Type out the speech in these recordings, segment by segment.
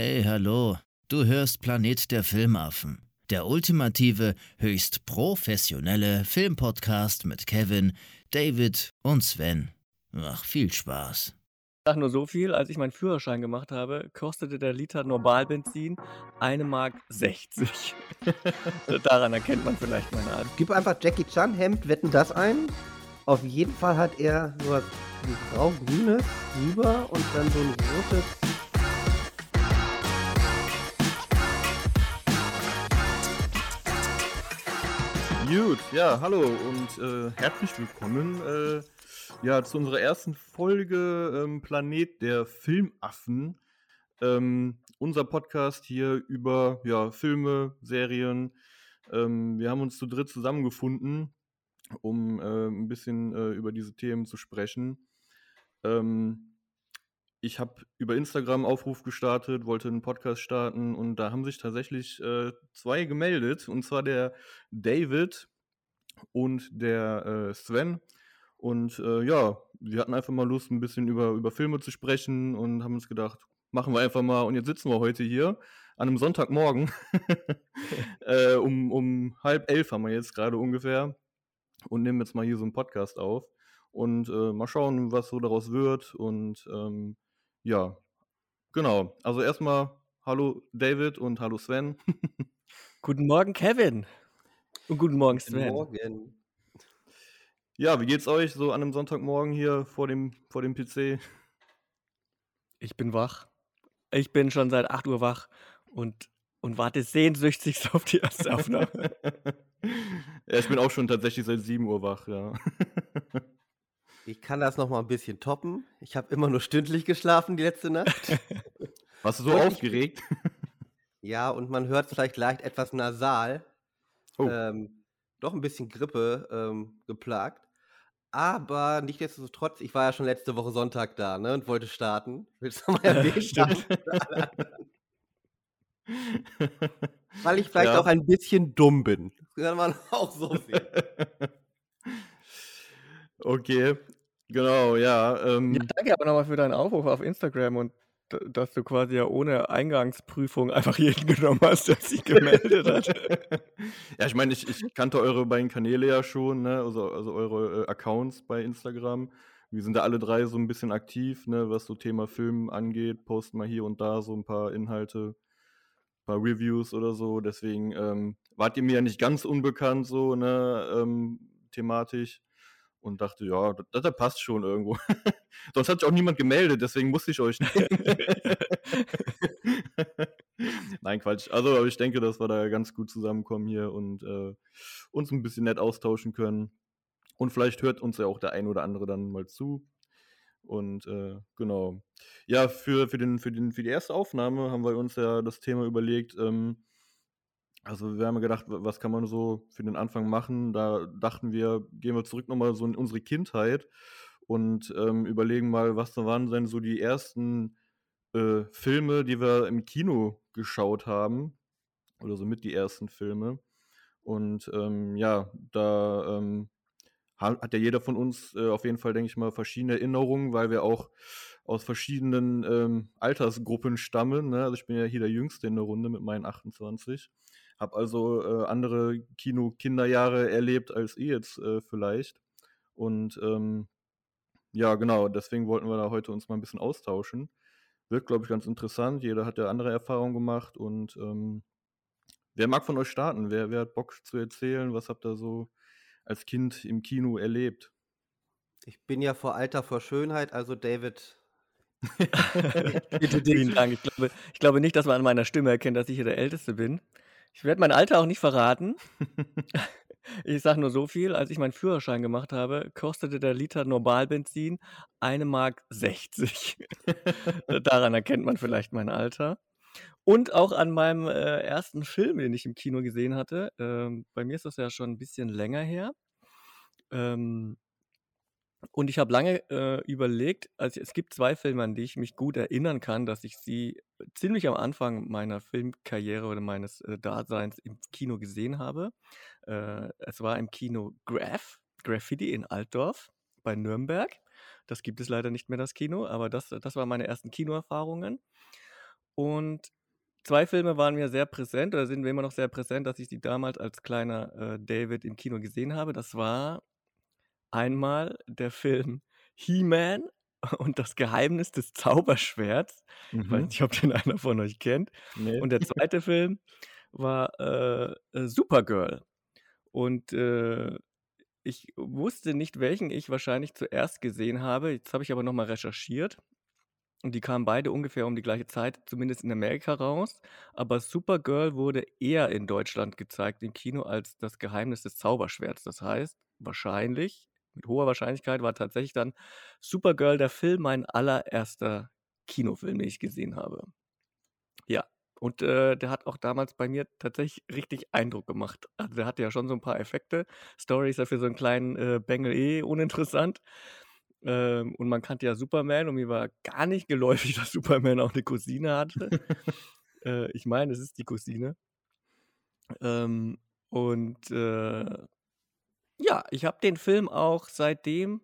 Hey, hallo. Du hörst Planet der Filmaffen. Der ultimative, höchst professionelle Filmpodcast mit Kevin, David und Sven. Ach, viel Spaß. Ich sag nur so viel, als ich meinen Führerschein gemacht habe, kostete der Liter Normalbenzin 1 Mark 60. Daran erkennt man vielleicht meine Art. Gib einfach Jackie Chan Hemd, wetten das ein. Auf jeden Fall hat er so was grau-grünes drüber und dann so ein rotes Gut, ja, hallo und äh, herzlich willkommen äh, ja, zu unserer ersten Folge ähm, Planet der Filmaffen. Ähm, unser Podcast hier über ja, Filme, Serien. Ähm, wir haben uns zu dritt zusammengefunden, um äh, ein bisschen äh, über diese Themen zu sprechen. Ähm, ich habe über Instagram Aufruf gestartet, wollte einen Podcast starten und da haben sich tatsächlich äh, zwei gemeldet, und zwar der David und der äh, Sven. Und äh, ja, wir hatten einfach mal Lust, ein bisschen über, über Filme zu sprechen und haben uns gedacht, machen wir einfach mal. Und jetzt sitzen wir heute hier an einem Sonntagmorgen. Äh, um, um halb elf haben wir jetzt gerade ungefähr und nehmen jetzt mal hier so einen Podcast auf. Und äh, mal schauen, was so daraus wird. Und ähm, ja, genau. Also erstmal hallo David und hallo Sven. Guten Morgen, Kevin. Und guten Morgen, Guten Sven. Morgen. Ja, wie geht's euch so an einem Sonntagmorgen hier vor dem, vor dem PC? Ich bin wach. Ich bin schon seit 8 Uhr wach und, und warte sehnsüchtig auf die erste Aufnahme. ja, ich bin auch schon tatsächlich seit 7 Uhr wach, ja. Ich kann das noch mal ein bisschen toppen. Ich habe immer nur stündlich geschlafen die letzte Nacht. Warst du so aufgeregt? ja, und man hört vielleicht leicht etwas nasal. Oh. Ähm, doch ein bisschen Grippe ähm, geplagt. Aber nichtsdestotrotz, ich war ja schon letzte Woche Sonntag da ne, und wollte starten. Willst du mal erwähnen? Weil ich vielleicht Ja. auch ein bisschen dumm bin. Das kann man auch so sehen. okay, genau, ja. Ähm, Ja, danke aber nochmal für deinen Aufruf auf Instagram und dass du quasi ja ohne Eingangsprüfung einfach jeden genommen hast, der sich gemeldet hat. ja, ich meine, ich, ich kannte eure beiden Kanäle ja schon, ne? also, also eure äh, Accounts bei Instagram. Wir sind da alle drei so ein bisschen aktiv, ne? was so Thema Film angeht, posten mal hier und da so ein paar Inhalte, ein paar Reviews oder so. Deswegen ähm, wart ihr mir ja nicht ganz unbekannt so ne? ähm, thematisch und dachte, ja, das, das passt schon irgendwo. Sonst hat sich auch niemand gemeldet, deswegen musste ich euch nehmen. Nein, Quatsch. Also, ich denke, dass wir da ganz gut zusammenkommen hier und äh, uns ein bisschen nett austauschen können. Und vielleicht hört uns ja auch der ein oder andere dann mal zu. Und äh, genau. Ja, für, für, den, für, den, für die erste Aufnahme haben wir uns ja das Thema überlegt. Ähm, also wir haben gedacht, wa- was kann man so für den Anfang machen? Da dachten wir, gehen wir zurück nochmal so in unsere Kindheit und ähm, überlegen mal, was da waren denn so die ersten äh, Filme, die wir im Kino geschaut haben. Oder so mit die ersten Filme. Und ähm, ja, da ähm, ha- hat ja jeder von uns äh, auf jeden Fall, denke ich mal, verschiedene Erinnerungen, weil wir auch aus verschiedenen ähm, Altersgruppen stammen. Ne? Also ich bin ja hier der Jüngste in der Runde mit meinen 28. Hab also äh, andere Kino-Kinderjahre erlebt als ihr jetzt äh, vielleicht. Und ähm, ja, genau, deswegen wollten wir da heute uns mal ein bisschen austauschen. Wird, glaube ich, ganz interessant. Jeder hat ja andere Erfahrungen gemacht und ähm, wer mag von euch starten? Wer, wer hat Bock zu erzählen? Was habt ihr so als Kind im Kino erlebt? Ich bin ja vor Alter vor Schönheit, also David. Bitte Vielen Dank. Ich glaube, ich glaube nicht, dass man an meiner Stimme erkennt, dass ich hier der Älteste bin. Ich werde mein Alter auch nicht verraten. Ich sage nur so viel, als ich meinen Führerschein gemacht habe, kostete der Liter Normalbenzin 1 Mark 60. Daran erkennt man vielleicht mein Alter. Und auch an meinem äh, ersten Film, den ich im Kino gesehen hatte. Ähm, bei mir ist das ja schon ein bisschen länger her. Ähm, und ich habe lange äh, überlegt, also es gibt zwei Filme, an die ich mich gut erinnern kann, dass ich sie ziemlich am Anfang meiner Filmkarriere oder meines äh, Daseins im Kino gesehen habe. Äh, es war im Kino Graph, Graffiti in Altdorf bei Nürnberg. Das gibt es leider nicht mehr, das Kino, aber das, das waren meine ersten Kinoerfahrungen. Und zwei Filme waren mir sehr präsent oder sind mir immer noch sehr präsent, dass ich sie damals als kleiner äh, David im Kino gesehen habe. Das war einmal der Film He-Man und das Geheimnis des Zauberschwerts. Ich weiß Mhm. nicht, ob den einer von euch kennt. Nee. Und der zweite Film war äh, äh, Supergirl. Und äh, ich wusste nicht, welchen ich wahrscheinlich zuerst gesehen habe. Jetzt habe ich aber nochmal recherchiert. Und die kamen beide ungefähr um die gleiche Zeit, zumindest in Amerika raus. Aber Supergirl wurde eher in Deutschland gezeigt im Kino als das Geheimnis des Zauberschwerts. Das heißt, wahrscheinlich, mit hoher Wahrscheinlichkeit, war tatsächlich dann Supergirl der Film mein allererster Kinofilm, den ich gesehen habe. Ja, und äh, der hat auch damals bei mir tatsächlich richtig Eindruck gemacht. Also der hatte ja schon so ein paar Effekte. Story ist ja für so einen kleinen äh, Bengel eh uninteressant. Ähm, und man kannte ja Superman und mir war gar nicht geläufig, dass Superman auch eine Cousine hatte. äh, ich meine, es ist die Cousine. Ähm, und äh, ja, ich habe den Film auch seitdem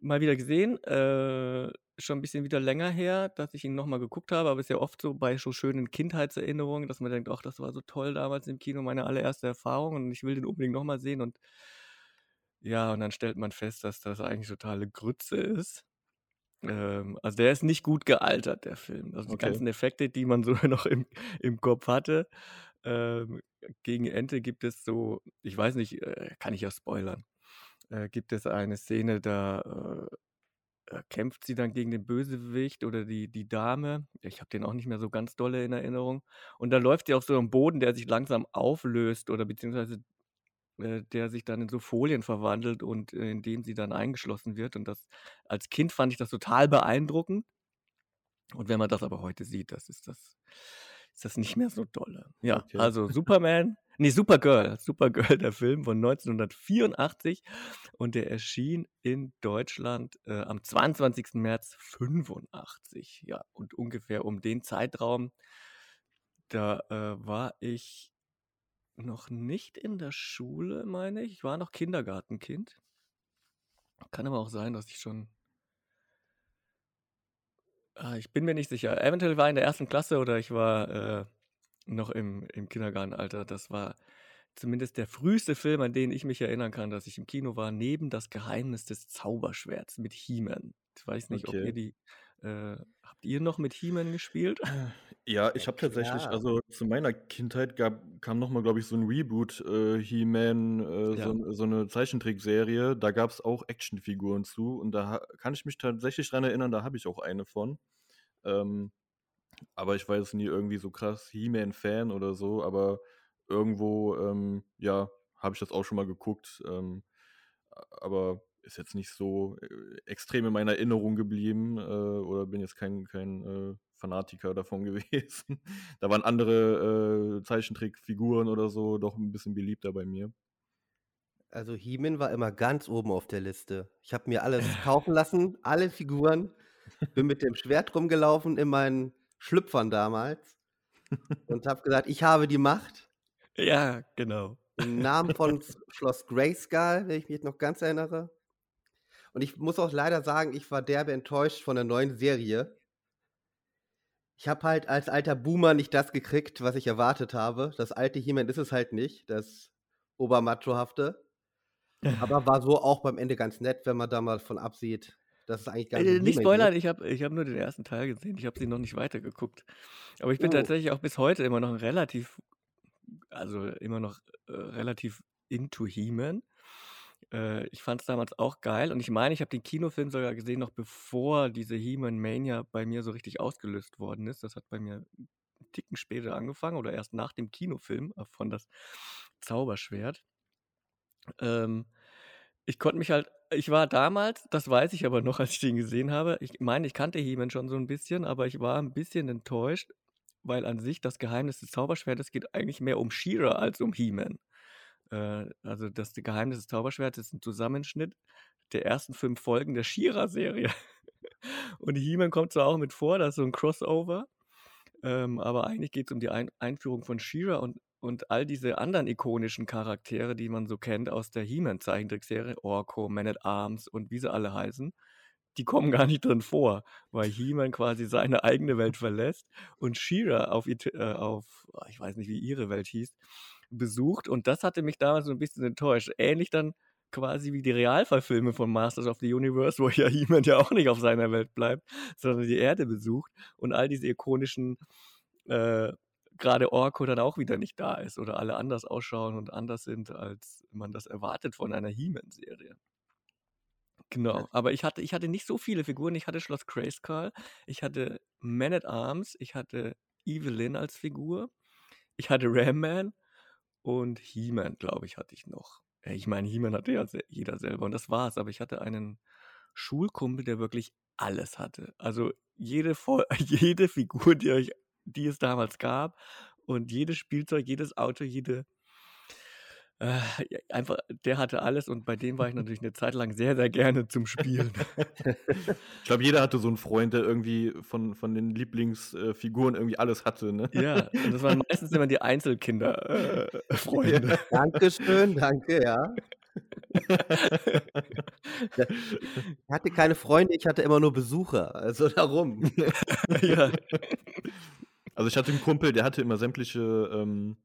mal wieder gesehen. Äh, schon ein bisschen wieder länger her, dass ich ihn nochmal geguckt habe, aber es ist ja oft so bei so schönen Kindheitserinnerungen, dass man denkt, ach, das war so toll damals im Kino, meine allererste Erfahrung und ich will den unbedingt nochmal sehen und ja, und dann stellt man fest, dass das eigentlich totale Grütze ist. Ähm, also der ist nicht gut gealtert, der Film. Also die Okay. ganzen Effekte, die man so noch im, im Kopf hatte. Ähm, gegen Ende gibt es so, ich weiß nicht, äh, kann ich ja spoilern, äh, gibt es eine Szene, da äh, äh, kämpft sie dann gegen den Bösewicht oder die, die Dame. Ich habe den auch nicht mehr so ganz dolle in Erinnerung. Und da läuft sie auf so einem Boden, der sich langsam auflöst oder beziehungsweise äh, der sich dann in so Folien verwandelt und in dem sie dann eingeschlossen wird. Und das als Kind fand ich das total beeindruckend. Und wenn man das aber heute sieht, das ist das, ist das nicht mehr so dolle. Ja, Okay. also Superman, nee, Supergirl, Supergirl, der Film von 1984 und der erschien in Deutschland äh, am 22. März 85. Ja, und ungefähr um den Zeitraum, da äh, war ich noch nicht in der Schule, meine ich. Ich war noch Kindergartenkind. Kann aber auch sein, dass ich schon. Ah, ich bin mir nicht sicher. Eventuell war ich in der ersten Klasse oder ich war äh, noch im, im Kindergartenalter. Das war zumindest der früheste Film, an den ich mich erinnern kann, dass ich im Kino war, neben Das Geheimnis des Zauberschwerts mit He-Man. Ich weiß nicht, ob Okay. ihr die. Äh, habt ihr noch mit He-Man gespielt? Ja, ich Ja, habe tatsächlich, klar. also zu meiner Kindheit gab, kam nochmal, glaube ich, so ein Reboot, äh, He-Man, äh, Ja. so, so eine Zeichentrickserie. Da gab es auch Actionfiguren zu und da kann ich mich tatsächlich dran erinnern, da habe ich auch eine von. Ähm, aber ich war jetzt nie irgendwie so krass He-Man-Fan oder so, aber irgendwo, ähm, ja, habe ich das auch schon mal geguckt. Ähm, aber ist jetzt nicht so äh, extrem in meiner Erinnerung geblieben äh, oder bin jetzt kein, kein äh, Fanatiker davon gewesen. da waren andere äh, Zeichentrickfiguren oder so doch ein bisschen beliebter bei mir. Also He-Man war immer ganz oben auf der Liste. Ich habe mir alles kaufen lassen, alle Figuren. Bin mit dem Schwert rumgelaufen in meinen Schlüpfern damals und habe gesagt, ich habe die Macht. Ja, genau. Im Namen von Schloss Grayskull, wenn ich mich noch ganz erinnere. Und ich muss auch leider sagen, ich war derbe enttäuscht von der neuen Serie. Ich habe halt als alter Boomer nicht das gekriegt, was ich erwartet habe. Das alte He-Man ist es halt nicht, das Obermachohafte. Aber war so auch beim Ende ganz nett, wenn man da mal von absieht, dass es eigentlich gar Äh, nicht nicht He-Man spoilern, ich habe ich hab nur den ersten Teil gesehen. Ich habe sie noch nicht weitergeguckt. Aber ich bin Oh. tatsächlich auch bis heute immer noch ein relativ, also immer noch äh, relativ into He-Man. Äh, ich fand es damals auch geil und ich meine, ich habe den Kinofilm sogar gesehen, noch bevor diese He-Man-Mania bei mir so richtig ausgelöst worden ist. Das hat bei mir einen Ticken später angefangen oder erst nach dem Kinofilm äh, von das Zauberschwert. Ähm, ich konnte mich halt, ich war damals, das weiß ich aber noch, als ich den gesehen habe. Ich meine, ich kannte He-Man schon so ein bisschen, aber ich war ein bisschen enttäuscht, weil an sich das Geheimnis des Zauberschwertes geht eigentlich mehr um She-Ra als um He-Man. Äh, also das Geheimnis des Zauberschwertes ist ein Zusammenschnitt der ersten fünf Folgen der She-Ra-Serie. Und He-Man kommt zwar auch mit vor, das ist so ein Crossover, ähm, aber eigentlich geht es um die Ein Einführung von She-Ra und, und all diese anderen ikonischen Charaktere, die man so kennt aus der He-Man-Zeichentrickserie, Orko, Man at Arms und wie sie alle heißen, die kommen gar nicht drin vor, weil He-Man quasi seine eigene Welt verlässt und She-Ra auf, äh, auf, ich weiß nicht, wie ihre Welt hieß, besucht. Und das hatte mich damals so ein bisschen enttäuscht. Ähnlich dann quasi wie die Realverfilme von Masters of the Universe, wo ja He-Man ja auch nicht auf seiner Welt bleibt, sondern die Erde besucht und all diese ikonischen, äh, gerade Orko dann auch wieder nicht da ist oder alle anders ausschauen und anders sind, als man das erwartet von einer He-Man-Serie. Genau, aber ich hatte, ich hatte nicht so viele Figuren. Ich hatte Schloss Grayskull, ich hatte Man at Arms, ich hatte Evelyn als Figur, ich hatte Ram Man und He-Man, glaube ich, hatte ich noch. Ja, Ich meine, He-Man hatte ja jeder selber und das war's, aber ich hatte einen Schulkumpel, der wirklich alles hatte. Also jede, jede Figur, die, euch, die es damals gab und jedes Spielzeug, jedes Auto, jede äh, ja, einfach, der hatte alles und bei dem war ich natürlich eine Zeit lang sehr, sehr gerne zum Spielen. Ich glaube, jeder hatte so einen Freund, der irgendwie von, von den Lieblingsfiguren irgendwie alles hatte, ne? ja, und das waren meistens immer die Einzelkinder-Freunde. Äh, Freunde. Dankeschön, danke, ja. Ich hatte keine Freunde, ich hatte immer nur Besucher. Also darum. ja. Also ich hatte einen Kumpel, der hatte immer sämtliche ähm,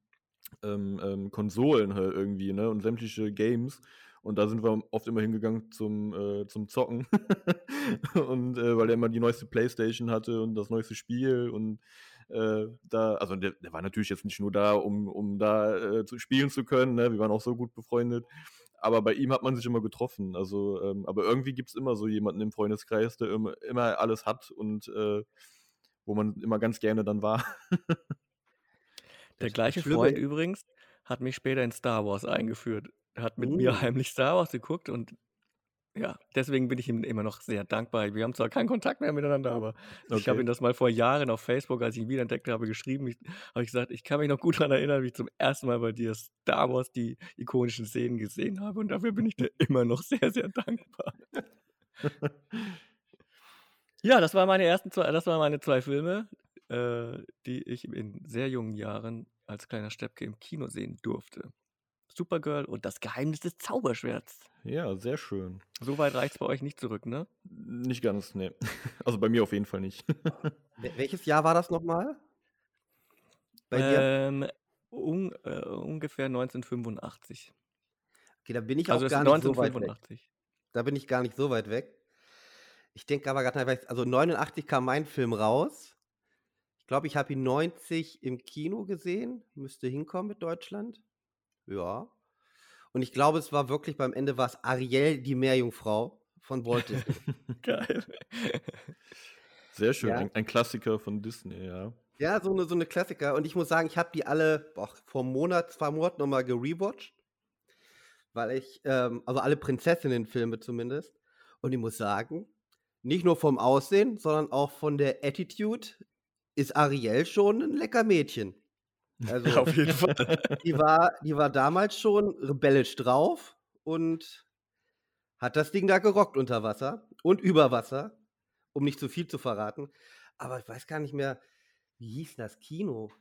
ähm, ähm, Konsolen halt irgendwie, ne? Und sämtliche Games. Und da sind wir oft immer hingegangen zum, äh, zum Zocken. und äh, weil er immer die neueste Playstation hatte und das neueste Spiel und äh, da, also der, der war natürlich jetzt nicht nur da, um, um da äh, zu spielen zu können, ne? Wir waren auch so gut befreundet. Aber bei ihm hat man sich immer getroffen. Also, ähm, aber irgendwie gibt es immer so jemanden im Freundeskreis, der immer, immer alles hat und äh, wo man immer ganz gerne dann war. Der Das gleiche Schlimme Freund übrigens hat mich später in Star Wars eingeführt. Hat mit Uh. mir heimlich Star Wars geguckt und ja, deswegen bin ich ihm immer noch sehr dankbar. Wir haben zwar keinen Kontakt mehr miteinander, aber ich habe Okay. ihm das mal vor Jahren auf Facebook, als ich ihn wiederentdeckt habe, geschrieben. Ich, habe ich gesagt, ich kann mich noch gut daran erinnern, wie ich zum ersten Mal bei dir Star Wars die ikonischen Szenen gesehen habe und dafür bin ich dir immer noch sehr, sehr dankbar. Ja, das waren meine ersten zwei, das waren meine zwei Filme, äh, die ich in sehr jungen Jahren als kleiner Steppke im Kino sehen durfte. Supergirl und das Geheimnis des Zauberschwerts. Ja, sehr schön. So weit reicht es bei euch nicht zurück, ne? Nicht ganz, ne. Also bei mir auf jeden Fall nicht. Wel- Welches Jahr war das nochmal? Bei dir? Ähm, un, äh, ungefähr 1985. Okay, da bin ich Also auch gar nicht so weit weg. 1985. Da bin ich gar nicht so weit weg. Ich denke aber gerade, also 89 kam mein Film raus. Ich glaube, ich habe ihn 90 im Kino gesehen. Müsste hinkommen mit Deutschland. Ja. Und ich glaube, es war wirklich beim Ende war es Ariel, die Meerjungfrau von Walt Disney. Geil. Sehr schön. Ja. Ein, ein Klassiker von Disney, ja. ja, so eine, so eine Klassiker. Und ich muss sagen, ich habe die alle boah, vor einem Monat, zwei Monaten nochmal gerewatcht. Weil ich, ähm, also alle Prinzessinnen-Filme zumindest. Und ich muss sagen, nicht nur vom Aussehen, sondern auch von der Attitude ist Ariel schon ein lecker Mädchen. Also, Auf jeden Fall. die war, die war damals schon rebellisch drauf und hat das Ding da gerockt unter Wasser und über Wasser, um nicht zu viel zu verraten. Aber ich weiß gar nicht mehr, wie hieß das Kino?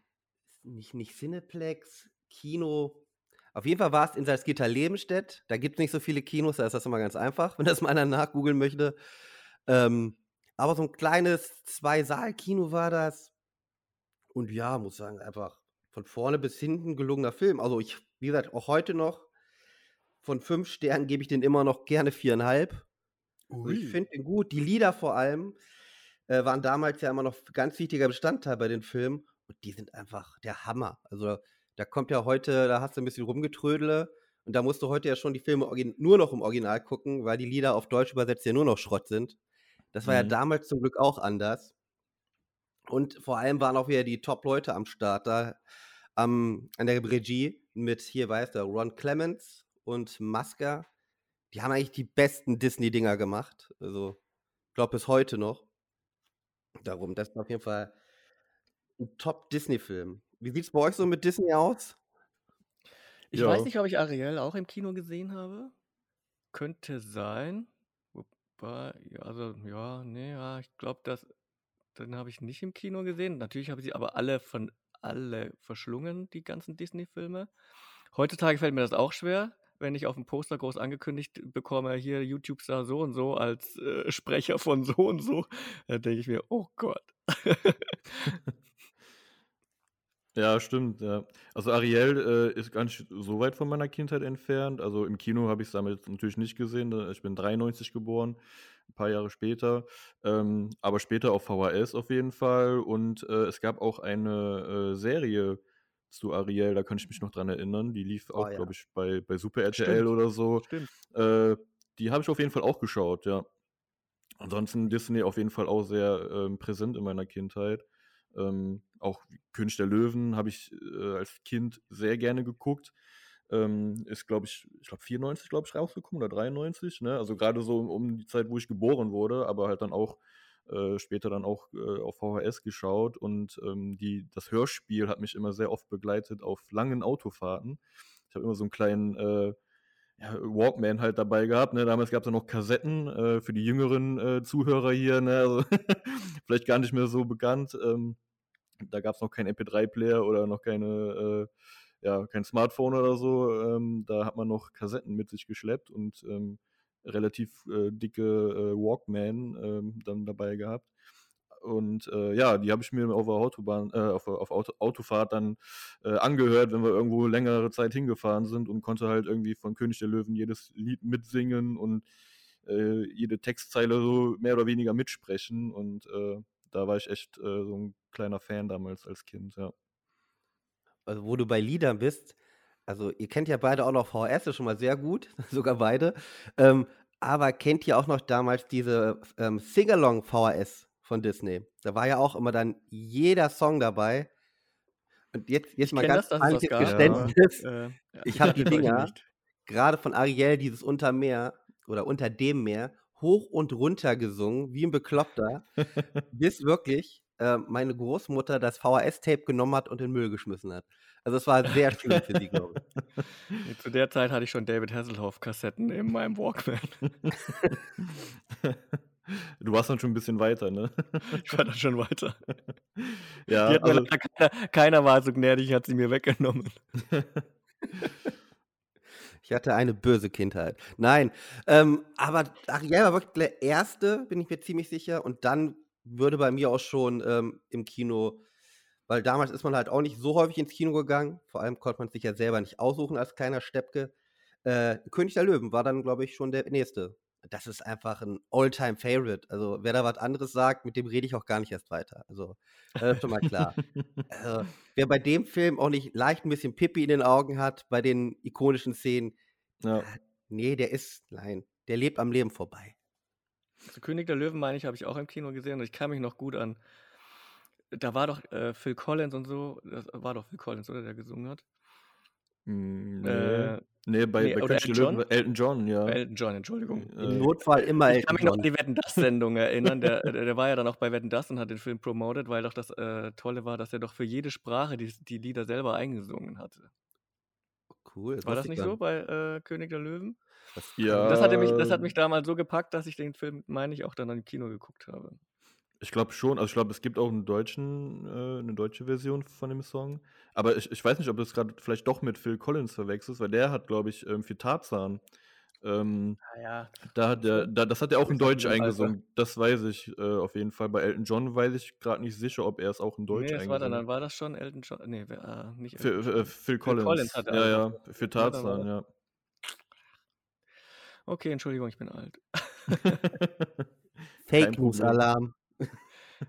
Nicht, nicht Cineplex, Kino. Auf jeden Fall war es in Salzgitter Lebenstedt. Da gibt es nicht so viele Kinos, da ist das immer ganz einfach, wenn das mal einer nachgoogeln möchte. Ähm, aber so ein kleines Zwei-Saal-Kino war das. Und ja, muss sagen, einfach von vorne bis hinten gelungener Film. Also ich, wie gesagt, auch heute noch von fünf Sternen gebe ich den immer noch gerne viereinhalb. Also ich finde den gut. Die Lieder vor allem äh, waren damals ja immer noch ganz wichtiger Bestandteil bei den Filmen. Und die sind einfach der Hammer. Also da kommt ja heute, da hast du ein bisschen rumgetrödele. Und da musst du heute ja schon die Filme nur noch im Original gucken, weil die Lieder auf Deutsch übersetzt ja nur noch Schrott sind. Das war ja Mhm. damals zum Glück auch anders. Und vor allem waren auch wieder die Top-Leute am Start da am, an der Regie mit, hier weiß der, Ron Clements und Masker. Die haben eigentlich die besten Disney-Dinger gemacht. Also, ich glaube bis heute noch. Darum, das ist auf jeden Fall ein Top-Disney-Film. Wie sieht es bei euch so mit Disney aus? Ich Ja. weiß nicht, ob ich Ariel auch im Kino gesehen habe. Könnte sein. Ja, also, ja, nee, ja, ich glaube, das, den habe ich nicht im Kino gesehen. Natürlich habe ich sie aber alle von alle verschlungen, die ganzen Disney-Filme. Heutzutage fällt mir das auch schwer, wenn ich auf dem Poster groß angekündigt bekomme, hier YouTube-Star so und so als äh, Sprecher von so und so, dann denke ich mir, oh Gott. Ja, stimmt, ja. Also Ariel, äh, ist gar nicht so weit von meiner Kindheit entfernt. Also im Kino habe ich es damit natürlich nicht gesehen. Ich bin 93 geboren, ein paar Jahre später. Ähm, aber später auf VHS auf jeden Fall. Und äh, es gab auch eine äh, Serie zu Ariel, da kann ich mich noch dran erinnern. Die lief Oh auch, ja. glaube ich, bei, bei Super RTL Stimmt. oder so. Stimmt. Äh, die habe ich auf jeden Fall auch geschaut, ja. Ansonsten Disney auf jeden Fall auch sehr ähm, präsent in meiner Kindheit. Ähm, auch König der Löwen habe ich äh, als Kind sehr gerne geguckt. Ähm, ist, glaube ich, ich glaube 94, glaube ich, rausgekommen oder 93, ne? Also gerade so um, die Zeit, wo ich geboren wurde, aber halt dann auch äh, später dann auch äh, auf VHS geschaut und ähm, die, das Hörspiel hat mich immer sehr oft begleitet auf langen Autofahrten. Ich habe immer so einen kleinen äh, ja, Walkman halt dabei gehabt. Ne? Damals gab es ja noch Kassetten äh, für die jüngeren äh, Zuhörer hier. Ne? Also vielleicht gar nicht mehr so bekannt. Ähm, da gab es noch keinen MP3-Player oder noch keine, äh, ja, kein Smartphone oder so. Ähm, da hat man noch Kassetten mit sich geschleppt und ähm, relativ äh, dicke äh, Walkman ähm, dann dabei gehabt. Und äh, ja, die habe ich mir auf der Autobahn, äh, auf, auf Auto, Autofahrt dann äh, angehört, wenn wir irgendwo längere Zeit hingefahren sind und konnte halt irgendwie von König der Löwen jedes Lied mitsingen und jede Textzeile so mehr oder weniger mitsprechen. Und äh, da war ich echt äh, so ein kleiner Fan damals als Kind, ja. Also, wo du bei Liedern bist, also ihr kennt ja beide auch noch VHS, ist schon mal sehr gut, sogar beide. Ähm, aber kennt ihr auch noch damals diese ähm, Sing-Along VHS von Disney? Da war ja auch immer dann jeder Song dabei. Und jetzt, jetzt mal ganz ehrliches. Geständnis. Äh, ja, Ich habe die Dinger, gerade von Ariel, dieses Untermeer oder unter dem Meer, hoch und runter gesungen, wie ein Bekloppter, bis wirklich äh, meine Großmutter das VHS-Tape genommen hat und in den Müll geschmissen hat. Also es war sehr schlimm für sie, glaube ich. Zu der Zeit hatte ich schon David Hasselhoff-Kassetten in meinem Walkman. du warst dann schon ein bisschen weiter, ne? Ich war dann schon weiter. ja, also, keiner, keiner war so gnädig, hat sie mir weggenommen. Ich hatte eine böse Kindheit. Nein, ähm, aber Ariel war wirklich der erste, bin ich mir ziemlich sicher. Und dann würde bei mir auch schon ähm, im Kino, weil damals ist man halt auch nicht so häufig ins Kino gegangen. Vor allem konnte man sich ja selber nicht aussuchen als kleiner Steppke. Äh, König der Löwen war dann, glaube ich, schon der nächste. Das ist einfach ein All-Time-Favorite. Also, wer da was anderes sagt, mit dem rede ich auch gar nicht erst weiter. Also, das ist schon mal klar. Also, wer bei dem Film auch nicht leicht ein bisschen Pippi in den Augen hat, bei den ikonischen Szenen, ja. nee, der ist, nein, der lebt am Leben vorbei. Also König der Löwen, meine ich, habe ich auch im Kino gesehen und ich kann mich noch gut an. Da war doch äh, Phil Collins und so. Das war doch Phil Collins, oder? Der gesungen hat. Mm, Nee, Äh, nee bei, nee, bei oder König der Elton Löwen, war Elton John, ja. Elton John, Entschuldigung. Im Äh, Notfall immer Ich kann Elton mich noch an John. die Wetten das Sendung erinnern. Der, der, der war ja dann auch bei Wetten das und hat den Film promoted, weil doch das äh, Tolle war, dass er doch für jede Sprache die, die Lieder selber eingesungen hatte. Cool. War das nicht so bei äh, König der Löwen? Das Ja. Das, hatte mich, das hat mich damals so gepackt, dass ich den Film, meine ich, auch dann im Kino geguckt habe. Ich glaube schon, also ich glaube, es gibt auch einen deutschen, äh, eine deutsche Version von dem Song. Aber ich, ich weiß nicht, ob du es gerade vielleicht doch mit Phil Collins verwechselst, weil der hat, glaube ich, ähm, für Tarzan. Ähm, Ah ja, da hat der, da, das hat er auch in Deutsch eingesungen. Das weiß ich äh, auf jeden Fall. Bei Elton John weiß ich gerade nicht sicher, ob er es auch in Deutsch nee, das war dann, eingesungen dann war das schon Elton John. Nee, äh, nicht Elton für, John. äh, Phil Collins. Collins hat er ja, ja, für- Tarzan, ja. Okay, Entschuldigung, ich bin alt. Fake News. Alarm.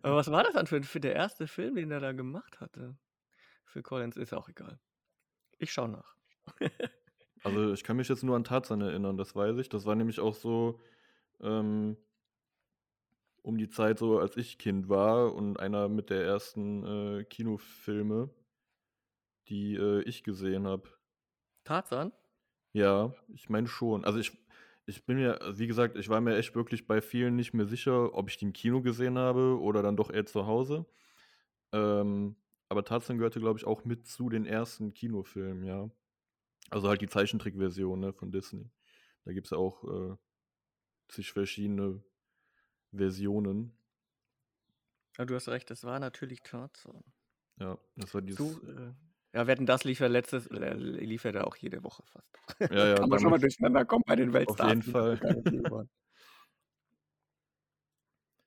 Aber was war das dann für, für der erste Film, den er da gemacht hatte? Phil Collins ist auch egal. Ich schaue nach. Also ich kann mich jetzt nur an Tarzan erinnern, das weiß ich. Das war nämlich auch so ähm, um die Zeit, so als ich Kind war und einer mit der ersten äh, Kinofilme, die äh, ich gesehen habe. Tarzan? Ja, ich meine schon. Also ich, ich bin mir, wie gesagt, ich war mir echt wirklich bei vielen nicht mehr sicher, ob ich die im Kino gesehen habe oder dann doch eher zu Hause. Ähm, aber Tarzan gehörte, glaube ich, auch mit zu den ersten Kinofilmen, ja. Also halt die Zeichentrickversion ne, von Disney. Da gibt es ja auch äh, zig verschiedene Versionen. Ja, du hast recht, das war natürlich Tarzan. Ja, das war dieses Zu, äh, Ja, Wetten, das lief ja letztes, äh, lief ja da auch jede Woche fast. Ja, ja, Kann man schon mal durcheinander kommen bei den auf Weltstars. jeden die so Fall.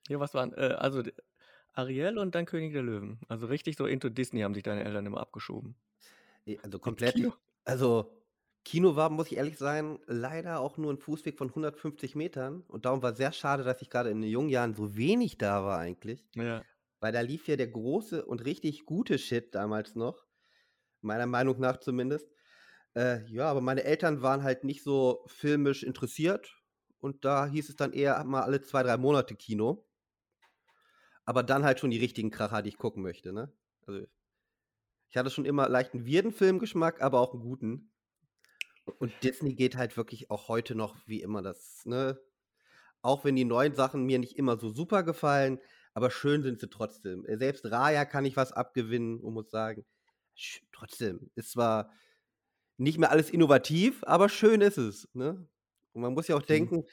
Ja, was waren, äh, also Ariel und dann König der Löwen. Also richtig so into Disney haben sich deine Eltern immer abgeschoben. Also komplett. Kino. Also Kino war, muss ich ehrlich sein, leider auch nur ein Fußweg von 150 Metern. Und darum war sehr schade, dass ich gerade in den jungen Jahren so wenig da war eigentlich. Ja. Weil da lief ja der große und richtig gute Shit damals noch. Meiner Meinung nach zumindest. Äh, ja, aber meine Eltern waren halt nicht so filmisch interessiert. Und da hieß es dann eher mal alle zwei, drei Monate Kino. Aber dann halt schon die richtigen Kracher, die ich gucken möchte, ne? Also ich hatte schon immer leicht einen weirden Filmgeschmack, aber auch einen guten. Und Disney geht halt wirklich auch heute noch wie immer das, ne? Auch wenn die neuen Sachen mir nicht immer so super gefallen, aber schön sind sie trotzdem. Selbst Raya kann ich was abgewinnen und muss sagen, trotzdem, ist zwar nicht mehr alles innovativ, aber schön ist es, ne? Und man muss ja auch Mhm. denken,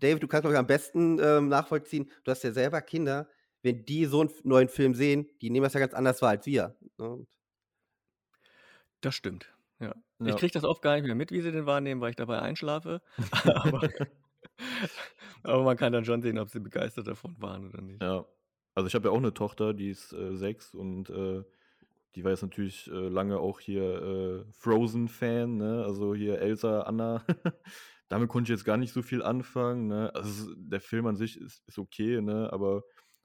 David, du kannst glaube ich am besten ähm, nachvollziehen, du hast ja selber Kinder, wenn die so einen neuen Film sehen, die nehmen das ja ganz anders wahr als wir. Ne? Das stimmt. Ja. Ich Ja. kriege das oft gar nicht mehr mit, wie sie den wahrnehmen, weil ich dabei einschlafe. aber, aber man kann dann schon sehen, ob sie begeistert davon waren oder nicht. Ja. Also ich habe ja auch eine Tochter, die ist äh, sechs und äh, die war jetzt natürlich äh, lange auch hier äh, Frozen-Fan, ne? Also hier Elsa, Anna. Damit konnte ich jetzt gar nicht so viel anfangen, ne? Also der Film an sich ist, ist okay, ne? Aber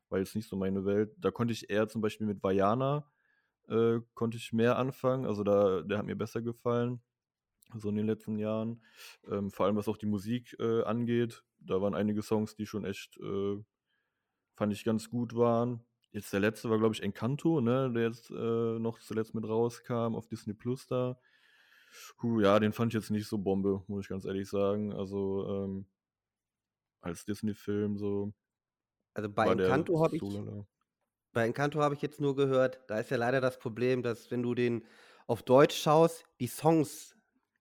war jetzt nicht so meine Welt. Da konnte ich eher zum Beispiel mit Vajana äh, konnte ich mehr anfangen. Also da, der hat mir besser gefallen, so in den letzten Jahren. Ähm, vor allem was auch die Musik äh, angeht. Da waren einige Songs, die schon echt äh, fand ich ganz gut waren. Jetzt der letzte war, glaube ich, Encanto, ne, der jetzt äh, noch zuletzt mit rauskam auf Disney Plus da. Puh, ja, den fand ich jetzt nicht so Bombe, muss ich ganz ehrlich sagen. Also ähm, als Disney-Film so Also bei Encanto habe ich, bei Encanto habe ich jetzt nur gehört, da ist ja leider das Problem, dass wenn du den auf Deutsch schaust, die Songs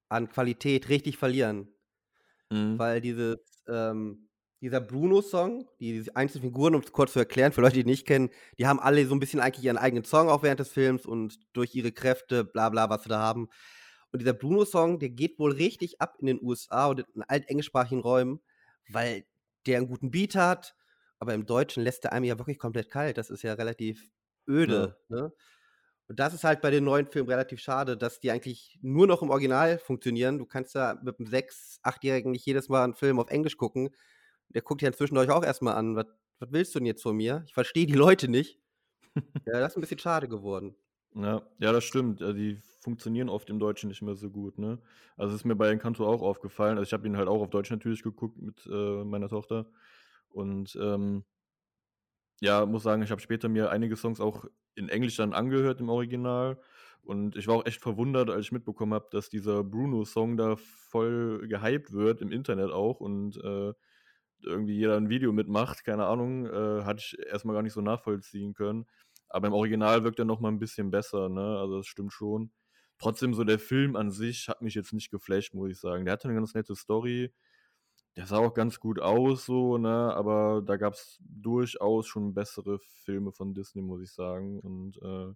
an Qualität richtig verlieren. Mhm. Weil dieses, ähm, dieser Bruno-Song, die diese einzelnen Figuren, um es kurz zu erklären, für Leute, die nicht kennen, die haben alle so ein bisschen eigentlich ihren eigenen Song auch während des Films und durch ihre Kräfte, bla bla, was sie da haben. Und dieser Bruno-Song, der geht wohl richtig ab in den USA und in allen englischsprachigen Räumen, weil der einen guten Beat hat, aber im Deutschen lässt der einem ja wirklich komplett kalt. Das ist ja relativ öde. Ne? Und das ist halt bei den neuen Filmen relativ schade, dass die eigentlich nur noch im Original funktionieren. Du kannst ja mit einem sechs-, achtjährigen nicht jedes Mal einen Film auf Englisch gucken. Der guckt ja inzwischen euch auch erstmal an. Was, was willst du denn jetzt von mir? Ich verstehe die Leute nicht. ja, das ist ein bisschen schade geworden. Ja, ja, das stimmt. Die funktionieren oft im Deutschen nicht mehr so gut, ne? Also ist mir bei Encanto auch aufgefallen. Also ich habe ihn halt auch auf Deutsch natürlich geguckt mit äh, meiner Tochter. Und ähm, ja, muss sagen, ich habe später mir einige Songs auch in Englisch dann angehört im Original. Und ich war auch echt verwundert, als ich mitbekommen habe, dass dieser Bruno-Song da voll gehypt wird, im Internet auch. Und äh, irgendwie jeder ein Video mitmacht, keine Ahnung, äh, hatte ich erstmal gar nicht so nachvollziehen können. Aber im Original wirkt er nochmal ein bisschen besser, ne? Also das stimmt schon. Trotzdem, so der Film an sich hat mich jetzt nicht geflasht, muss ich sagen. Der hatte eine ganz nette Story. Der sah auch ganz gut aus, so, ne? Aber da gab es durchaus schon bessere Filme von Disney, muss ich sagen. Und äh,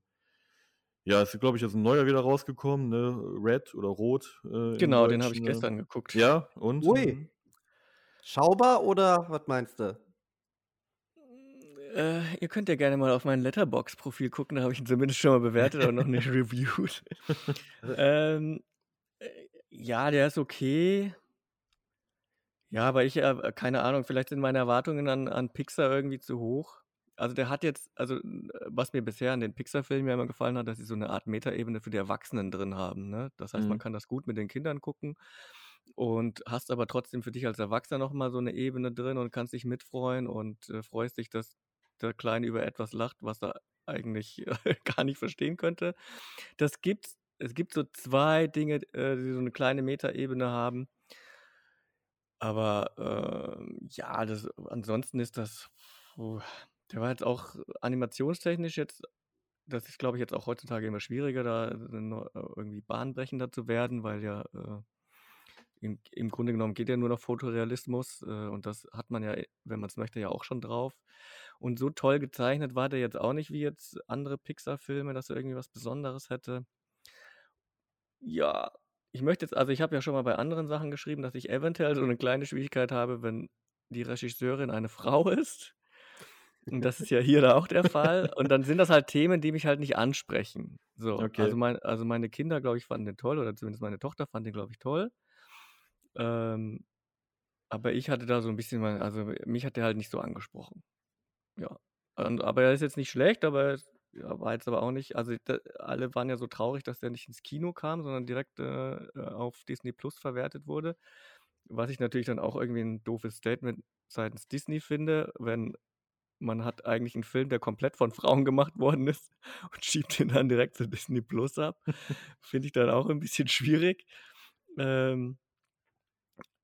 ja, es ist, glaube ich, jetzt ein neuer wieder rausgekommen, ne? Red oder Rot. Äh, Genau, den habe ich ne? gestern geguckt. Ja, und? Ui. Schaubar oder was meinst du? Äh, ihr könnt ja gerne mal auf mein Letterbox-Profil gucken, da habe ich ihn zumindest schon mal bewertet, aber noch nicht reviewed. ähm, äh, ja, der ist okay. Ja, aber ich, äh, keine Ahnung, vielleicht sind meine Erwartungen an, an Pixar irgendwie zu hoch. Also der hat jetzt, also äh, was mir bisher an den Pixar-Filmen ja immer gefallen hat, dass sie so eine Art Metaebene für die Erwachsenen drin haben. Ne? Das heißt, man Mhm. kann das gut mit den Kindern gucken und hast aber trotzdem für dich als Erwachsener nochmal so eine Ebene drin und kannst dich mitfreuen und äh, freust dich, dass der Kleine über etwas lacht, was er eigentlich gar nicht verstehen könnte. Das gibt's. Es gibt so zwei Dinge, äh, die so eine kleine Metaebene haben. Aber ähm, ja, das, ansonsten ist das. Puh, der war jetzt auch animationstechnisch jetzt. Das ist, glaube ich, jetzt auch heutzutage immer schwieriger, da äh, äh, irgendwie bahnbrechender zu werden, weil ja äh, im, im Grunde genommen geht ja nur noch Fotorealismus äh, und das hat man ja, wenn man es möchte, ja auch schon drauf. Und so toll gezeichnet war der jetzt auch nicht wie jetzt andere Pixar-Filme, dass er irgendwie was Besonderes hätte. Ja, ich möchte jetzt, also ich habe ja schon mal bei anderen Sachen geschrieben, dass ich eventuell so eine kleine Schwierigkeit habe, wenn die Regisseurin eine Frau ist. Und das ist ja hier da auch der Fall. Und dann sind das halt Themen, die mich halt nicht ansprechen. So, Okay. also, mein, also meine Kinder, glaube ich, fanden den toll, oder zumindest meine Tochter fand den, glaube ich, toll. Ähm, aber ich hatte da so ein bisschen, mein, also mich hat der halt nicht so angesprochen. Ja. Und, aber er ist jetzt nicht schlecht, aber ja, war jetzt aber auch nicht, also da, alle waren ja so traurig, dass der nicht ins Kino kam, sondern direkt äh, auf Disney Plus verwertet wurde. Was ich natürlich dann auch irgendwie ein doofes Statement seitens Disney finde, wenn man hat eigentlich einen Film, der komplett von Frauen gemacht worden ist und schiebt den dann direkt zu Disney Plus ab. Finde ich dann auch ein bisschen schwierig. Ähm,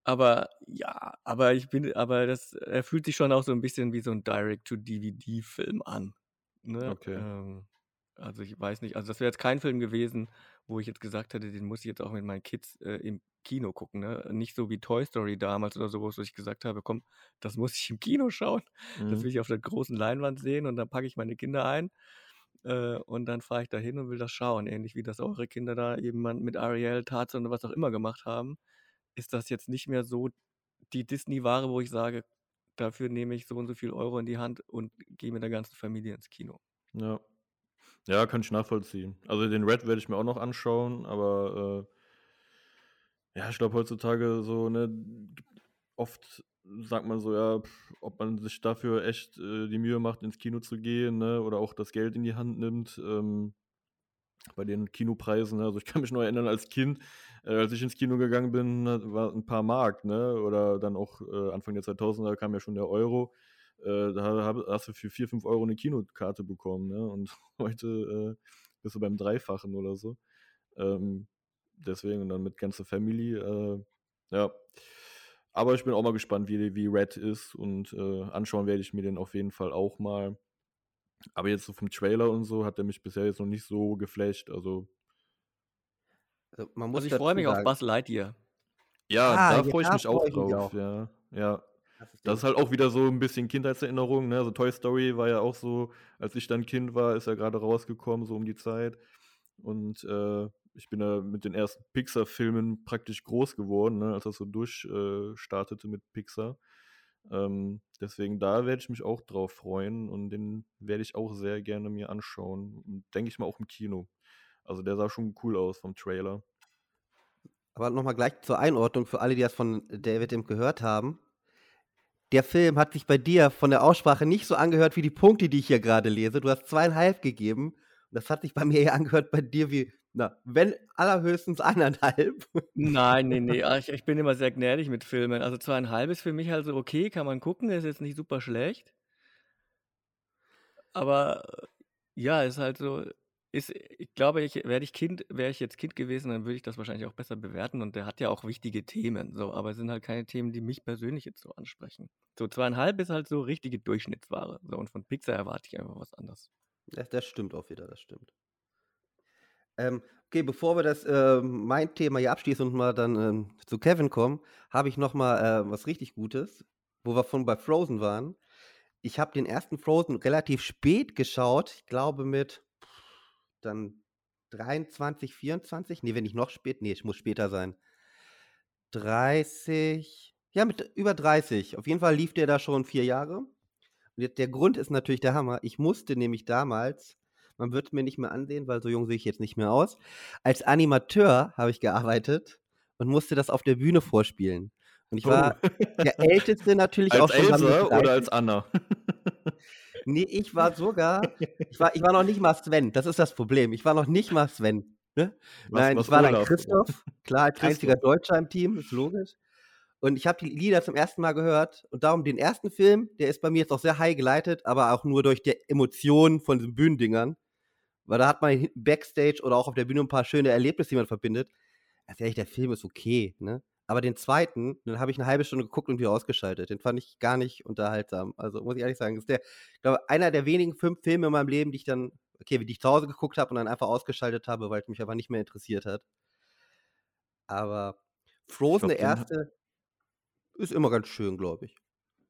aber ja, aber ich bin, aber das, er fühlt sich schon auch so ein bisschen wie so ein Direct-to-DVD-Film an. Ne? Okay. Ähm, also ich weiß nicht, also das wäre jetzt kein Film gewesen, wo ich jetzt gesagt hätte, den muss ich jetzt auch mit meinen Kids äh, im Kino gucken. Ne? Nicht so wie Toy Story damals oder so, wo ich gesagt habe, komm, das muss ich im Kino schauen. Das Mhm. will ich auf der großen Leinwand sehen und dann packe ich meine Kinder ein äh, und dann fahre ich da hin und will das schauen. Ähnlich wie das eure Kinder da eben mit Ariel, Tarzan oder was auch immer gemacht haben, ist das jetzt nicht mehr so die Disney-Ware, wo ich sage, dafür nehme ich so und so viel Euro in die Hand und gehe mit der ganzen Familie ins Kino. Ja. Ja, kann ich nachvollziehen. Also den Red werde ich mir auch noch anschauen, aber äh, ja, ich glaube heutzutage so, ne, oft sagt man so, ja, ob man sich dafür echt äh, die Mühe macht, ins Kino zu gehen, ne, oder auch das Geld in die Hand nimmt, ähm, bei den Kinopreisen. ne. Also ich kann mich noch erinnern, als Kind, äh, als ich ins Kino gegangen bin, war ein paar Mark, ne, oder dann auch äh, Anfang der 2000er kam ja schon der Euro. Äh, da hab, hast du für 4, 5 Euro eine Kinokarte bekommen, ne? Und heute äh, bist du beim Dreifachen oder so. Ähm, deswegen und dann mit ganzer Family, äh, ja. Aber ich bin auch mal gespannt, wie, wie Red ist und äh, anschauen werde ich mir den auf jeden Fall auch mal. Aber jetzt so vom Trailer und so hat er mich bisher jetzt noch nicht so geflasht. Also, Also, man muss Also ich freue mich auf sagen, Buzz Lightyear. ja, Ah, da ja, freue ich mich auch drauf. auch. Ja, ja. das ist Das ist halt auch wieder so ein bisschen Kindheitserinnerung, ne? Also Toy Story war ja auch so, als ich dann Kind war, ist er gerade rausgekommen, so um die Zeit. Und äh, ich bin da mit den ersten Pixar-Filmen praktisch groß geworden, ne? als das so durchstartete äh, mit Pixar. Ähm, deswegen da werde ich mich auch drauf freuen und den werde ich auch sehr gerne mir anschauen. Denke ich mal auch im Kino. Also der sah schon cool aus vom Trailer. Aber nochmal gleich zur Einordnung für alle, die das von David eben gehört haben. Der Film hat sich bei dir von der Aussprache nicht so angehört wie die Punkte, die ich hier gerade lese. Du hast zweieinhalb gegeben. Und das hat sich bei mir eher angehört bei dir wie, na, wenn allerhöchstens eineinhalb. Nein, nee, nee. ah, Ich, ich bin immer sehr gnädig mit Filmen. Also zweieinhalb ist für mich halt so okay, kann man gucken, ist jetzt nicht super schlecht. Aber äh, ja, ist halt so, ist, ich glaube, ich, wäre ich Kind, wäre ich jetzt Kind gewesen, dann würde ich das wahrscheinlich auch besser bewerten. Und der hat ja auch wichtige Themen, so, aber es sind halt keine Themen, die mich persönlich jetzt so ansprechen. So zweieinhalb ist halt so richtige Durchschnittsware. So, und von Pixar erwarte ich einfach was anderes. Das, das stimmt auch wieder, das stimmt. Ähm, okay, bevor wir das, ähm, mein Thema hier abschließen und mal dann ähm, zu Kevin kommen, habe ich noch mal äh, was richtig Gutes, wo wir von bei Frozen waren. Ich habe den ersten Frozen relativ spät geschaut, ich glaube mit dann 23, 24, nee, wenn nicht noch spät, nee, es muss später sein. 30, ja, mit über 30. Auf jeden Fall lief der da schon vier Jahre. Und der Grund ist natürlich der Hammer. Ich musste nämlich damals, man wird mir nicht mehr ansehen, weil so jung sehe ich jetzt nicht mehr aus. Als Animateur habe ich gearbeitet und musste das auf der Bühne vorspielen. Und ich war der Älteste natürlich als auch schon. mit Elsa oder 30. als Anna? Nee, ich war sogar, ich war, ich war noch nicht mal Sven. Das ist das Problem. Ich war noch nicht mal Sven. Ne? Was- Nein, was ich war dann Olaf? Christoph. Klar, als Christoph. einziger Deutscher im Team, ist logisch. Und ich habe die Lieder zum ersten Mal gehört. Und darum den ersten Film, der ist bei mir jetzt auch sehr high geleitet, aber auch nur durch die Emotionen von diesen Bühnendingern. Weil da hat man Backstage oder auch auf der Bühne ein paar schöne Erlebnisse, die man verbindet. Ganz ehrlich, der Film ist okay, ne? Aber den zweiten, den habe ich eine halbe Stunde geguckt und wieder ausgeschaltet. Den fand ich gar nicht unterhaltsam. Also muss ich ehrlich sagen, ist der, ich glaube, einer der wenigen fünf Filme in meinem Leben, die ich dann, okay, die ich zu Hause geguckt habe und dann einfach ausgeschaltet habe, weil es mich aber nicht mehr interessiert hat. Aber Frozen, glaub, der erste, ist immer ganz schön, glaube ich.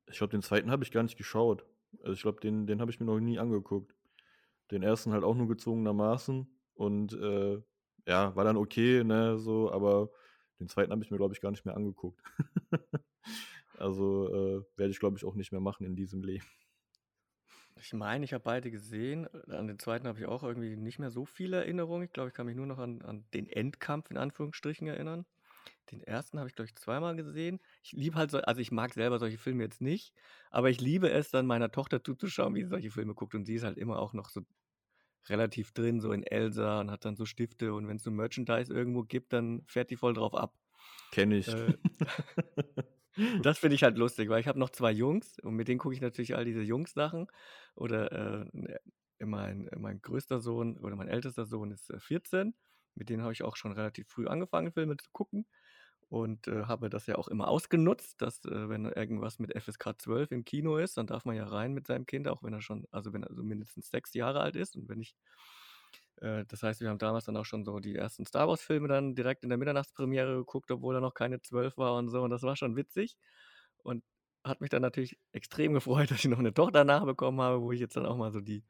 Ich glaube, den zweiten habe ich gar nicht geschaut. Also ich glaube, den, den habe ich mir noch nie angeguckt. Den ersten halt auch nur gezwungenermaßen. Und äh, ja, war dann okay, ne, so, aber den zweiten habe ich mir, glaube ich, gar nicht mehr angeguckt. also äh, werde ich, glaube ich, auch nicht mehr machen in diesem Leben. Ich meine, ich habe beide gesehen. An den zweiten habe ich auch irgendwie nicht mehr so viele Erinnerungen. Ich glaube, ich kann mich nur noch an, an den Endkampf in Anführungsstrichen erinnern. Den ersten habe ich, glaube ich, zweimal gesehen. Ich liebe halt so, also ich mag selber solche Filme jetzt nicht, aber ich liebe es dann meiner Tochter zuzuschauen, wie sie solche Filme guckt. Und sie ist halt immer auch noch so relativ drin, so in Elsa und hat dann so Stifte und wenn es so Merchandise irgendwo gibt, dann fährt die voll drauf ab. Kenne ich. Äh, das finde ich halt lustig, weil ich habe noch zwei Jungs und mit denen gucke ich natürlich all diese Jungs-Sachen. Oder äh, ne, mein, mein größter Sohn oder mein ältester Sohn ist 14. Mit denen habe ich auch schon relativ früh angefangen, Filme zu gucken und äh, habe das ja auch immer ausgenutzt, dass äh, wenn irgendwas mit FSK 12 im Kino ist, dann darf man ja rein mit seinem Kind, auch wenn er schon, also wenn er so mindestens sechs Jahre alt ist und wenn ich, äh, das heißt, wir haben damals dann auch schon so die ersten Star Wars Filme dann direkt in der Mitternachtspremiere geguckt, obwohl er noch keine zwölf war und so und das war schon witzig und hat mich dann natürlich extrem gefreut, dass ich noch eine Tochter nachbekommen habe, wo ich jetzt dann auch mal so die,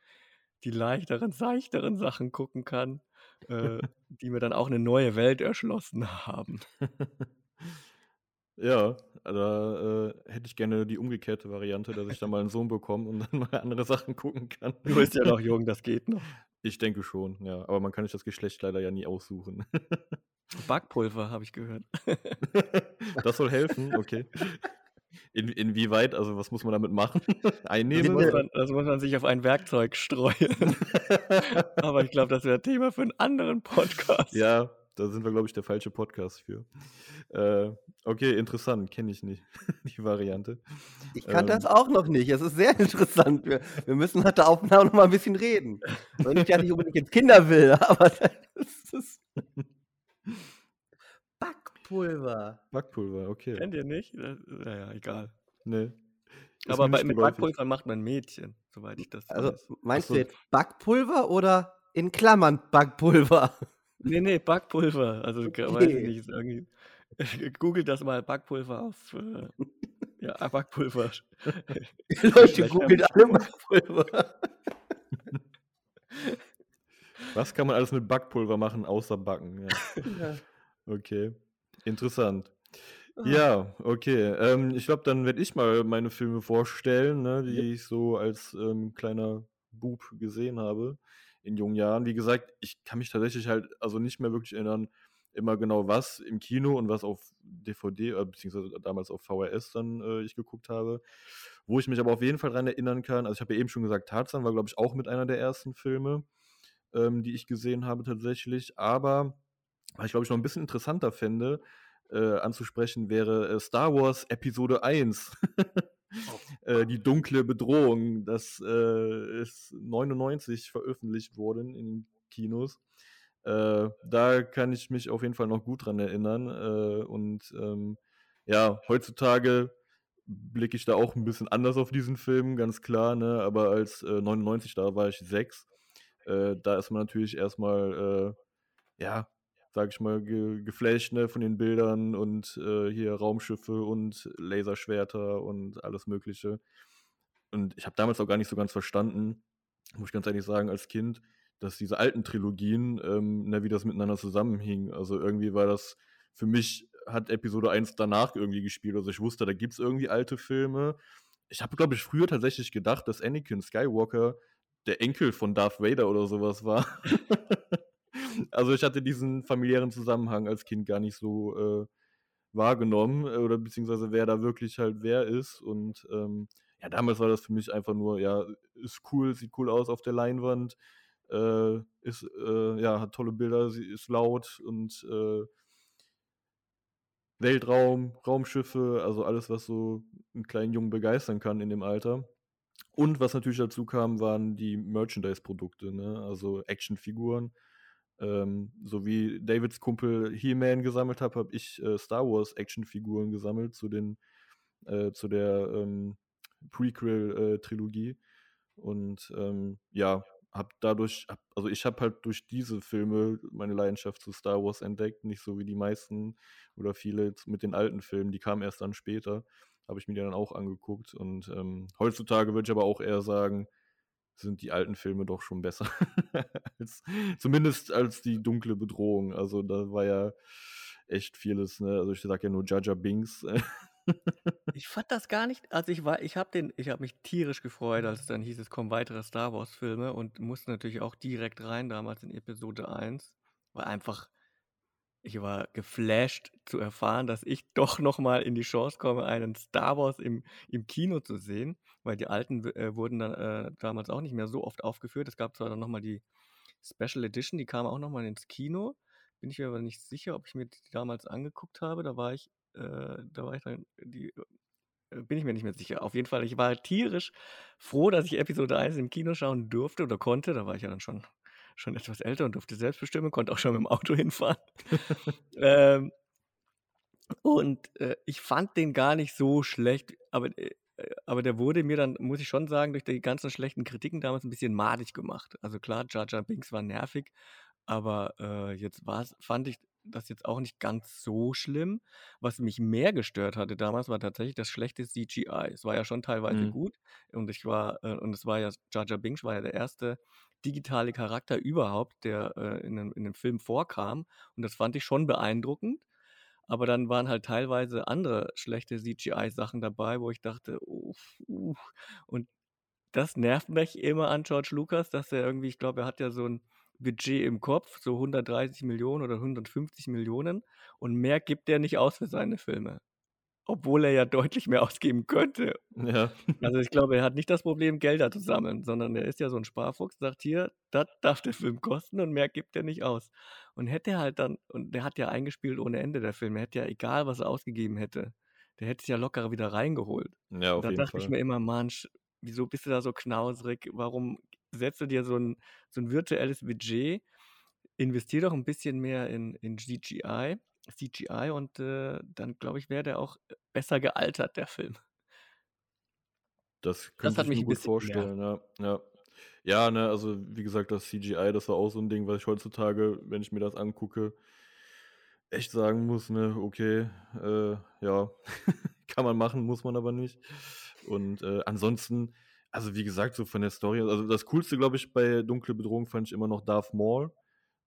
die leichteren, seichteren Sachen gucken kann äh, die mir dann auch eine neue Welt erschlossen haben. Ja, da äh, hätte ich gerne die umgekehrte Variante, dass ich dann mal einen Sohn bekomme und dann mal andere Sachen gucken kann. Du bist ja noch jung, das geht noch. Ich denke schon, ja. Aber man kann sich das Geschlecht leider ja nie aussuchen. Backpulver, habe ich gehört. das soll helfen, okay. In, inwieweit, also was muss man damit machen? Einnehmen? Das muss, man, das muss man sich auf ein Werkzeug streuen. Aber ich glaube, das wäre Thema für einen anderen Podcast. Ja, da sind wir, glaube ich, der falsche Podcast für. Äh, okay, interessant, kenne ich nicht, die Variante. Ich kann ähm, das auch noch nicht. Es ist sehr interessant. Wir, wir müssen nach der Aufnahme noch mal ein bisschen reden. Und nicht, dass ich unbedingt jetzt Kinder will, aber das ist. Backpulver. Backpulver, okay. Kennt ihr nicht? naja, egal. Nee. Aber bei, mit Backpulver macht man Mädchen, soweit ich das Also weiß. meinst du jetzt Backpulver oder in Klammern Backpulver? Nee, nee, Backpulver. Also okay. weiß ich nicht, irgendwie. Googelt das mal Backpulver auf. Äh, ja, Backpulver. Leute, googelt alle Backpulver. Was kann man alles mit Backpulver machen, außer backen? Ja. ja. Okay. Interessant. Ja, okay. Ähm, ich glaube, dann werde ich mal meine Filme vorstellen, ne, die ja. ich so als ähm, kleiner Bub gesehen habe in jungen Jahren. Wie gesagt, ich kann mich tatsächlich halt also nicht mehr wirklich erinnern, immer genau was im Kino und was auf DVD, äh, beziehungsweise damals auf VHS dann äh, ich geguckt habe. Wo ich mich aber auf jeden Fall daran erinnern kann, also ich habe ja eben schon gesagt, Tarzan war, glaube ich, auch mit einer der ersten Filme, ähm, die ich gesehen habe tatsächlich. Aber was ich glaube ich noch ein bisschen interessanter fände, äh, anzusprechen, wäre äh, Star Wars Episode 1. äh, die dunkle Bedrohung. Das äh, ist 99 veröffentlicht worden in Kinos. Äh, da kann ich mich auf jeden Fall noch gut dran erinnern. Äh, und ähm, ja, heutzutage blicke ich da auch ein bisschen anders auf diesen Film, ganz klar. Ne? Aber als 99 da war ich sechs. da ist man natürlich erstmal ja, sag ich mal, ge geflasht ne, von den Bildern und äh, hier Raumschiffe und Laserschwerter und alles Mögliche. Und ich habe damals auch gar nicht so ganz verstanden, muss ich ganz ehrlich sagen, als Kind, dass diese alten Trilogien, ähm, ne, wie das miteinander zusammenhing. Also irgendwie war das für mich, hat Episode 1 danach irgendwie gespielt. Also ich wusste, da gibt es irgendwie alte Filme. Ich habe, glaube ich, früher tatsächlich gedacht, dass Anakin Skywalker der Enkel von Darth Vader oder sowas war. Also ich hatte diesen familiären Zusammenhang als Kind gar nicht so äh, wahrgenommen äh, oder beziehungsweise wer da wirklich halt wer ist. Und ähm, ja, damals war das für mich einfach nur, ja, ist cool, sieht cool aus auf der Leinwand, äh, ist, äh, ja, hat tolle Bilder, sie ist laut und äh, Weltraum, Raumschiffe, also alles, was so einen kleinen Jungen begeistern kann in dem Alter. Und was natürlich dazu kam, waren die Merchandise-Produkte, ne? also Actionfiguren. Ähm, so wie Davids Kumpel He-Man gesammelt hat, habe ich äh, Star Wars Actionfiguren gesammelt zu den äh, zu der ähm, Prequel-Trilogie. Äh, Und ähm, ja, habe dadurch, hab, also ich habe halt durch diese Filme meine Leidenschaft zu Star Wars entdeckt, nicht so wie die meisten oder viele mit den alten Filmen, die kamen erst dann später, habe ich mir die dann auch angeguckt. Und ähm, heutzutage würde ich aber auch eher sagen, sind die alten Filme doch schon besser. als, zumindest als die dunkle Bedrohung. Also da war ja echt vieles, ne? Also ich sag ja nur Jaja Binks. Ich fand das gar nicht, also ich war, ich habe den, ich habe mich tierisch gefreut, als dann hieß, es kommen weitere Star Wars Filme und musste natürlich auch direkt rein damals in Episode 1, weil einfach ich war geflasht zu erfahren, dass ich doch noch mal in die Chance komme, einen Star Wars im im Kino zu sehen, weil die alten äh, wurden dann, äh, damals auch nicht mehr so oft aufgeführt. Es gab zwar dann noch mal die Special Edition, die kam auch noch mal ins Kino. Bin ich mir aber nicht sicher, ob ich mir die damals angeguckt habe. Da war ich äh, da war ich dann die äh, bin ich mir nicht mehr sicher. Auf jeden Fall, ich war tierisch froh, dass ich Episode 1 im Kino schauen durfte oder konnte. Da war ich ja dann schon schon etwas älter und durfte selbst bestimmen, konnte auch schon mit dem Auto hinfahren. ähm, und äh, ich fand den gar nicht so schlecht, aber, äh, aber der wurde mir dann, muss ich schon sagen, durch die ganzen schlechten Kritiken damals ein bisschen madig gemacht. Also klar, Jar Jar Binks war nervig, aber äh, jetzt war's, fand ich das jetzt auch nicht ganz so schlimm. Was mich mehr gestört hatte damals, war tatsächlich das schlechte CGI. Es war ja schon teilweise mhm. gut und ich war, äh, und es war ja, Jar Jar Binks war ja der erste digitale Charakter überhaupt, der äh, in, dem, in dem Film vorkam. Und das fand ich schon beeindruckend. Aber dann waren halt teilweise andere schlechte CGI-Sachen dabei, wo ich dachte, uff, uff. Und das nervt mich immer an George Lucas, dass er irgendwie, ich glaube, er hat ja so ein Budget im Kopf, so 130 Millionen oder 150 Millionen und mehr gibt er nicht aus für seine Filme obwohl er ja deutlich mehr ausgeben könnte. Ja. Also ich glaube, er hat nicht das Problem, Gelder zu sammeln, sondern er ist ja so ein Sparfuchs, sagt hier, das darf der Film kosten und mehr gibt er nicht aus. Und hätte er halt dann, und der hat ja eingespielt ohne Ende, der Film, er hätte ja egal, was er ausgegeben hätte, der hätte es ja locker wieder reingeholt. Ja, auf da jeden dachte Fall. ich mir immer, Mann, wieso bist du da so knausrig? Warum setzt du dir so ein, so ein virtuelles Budget? Investier doch ein bisschen mehr in, in CGI CGI und äh, dann, glaube ich, wäre der auch äh, besser gealtert, der Film. Das könnte das ich mir gut vorstellen, ja. ja. Ja, ne, also wie gesagt, das CGI, das war auch so ein Ding, was ich heutzutage, wenn ich mir das angucke, echt sagen muss, ne, okay, äh, ja, kann man machen, muss man aber nicht. Und äh, ansonsten, also wie gesagt, so von der Story, also das Coolste, glaube ich, bei Dunkle Bedrohung fand ich immer noch Darth Maul.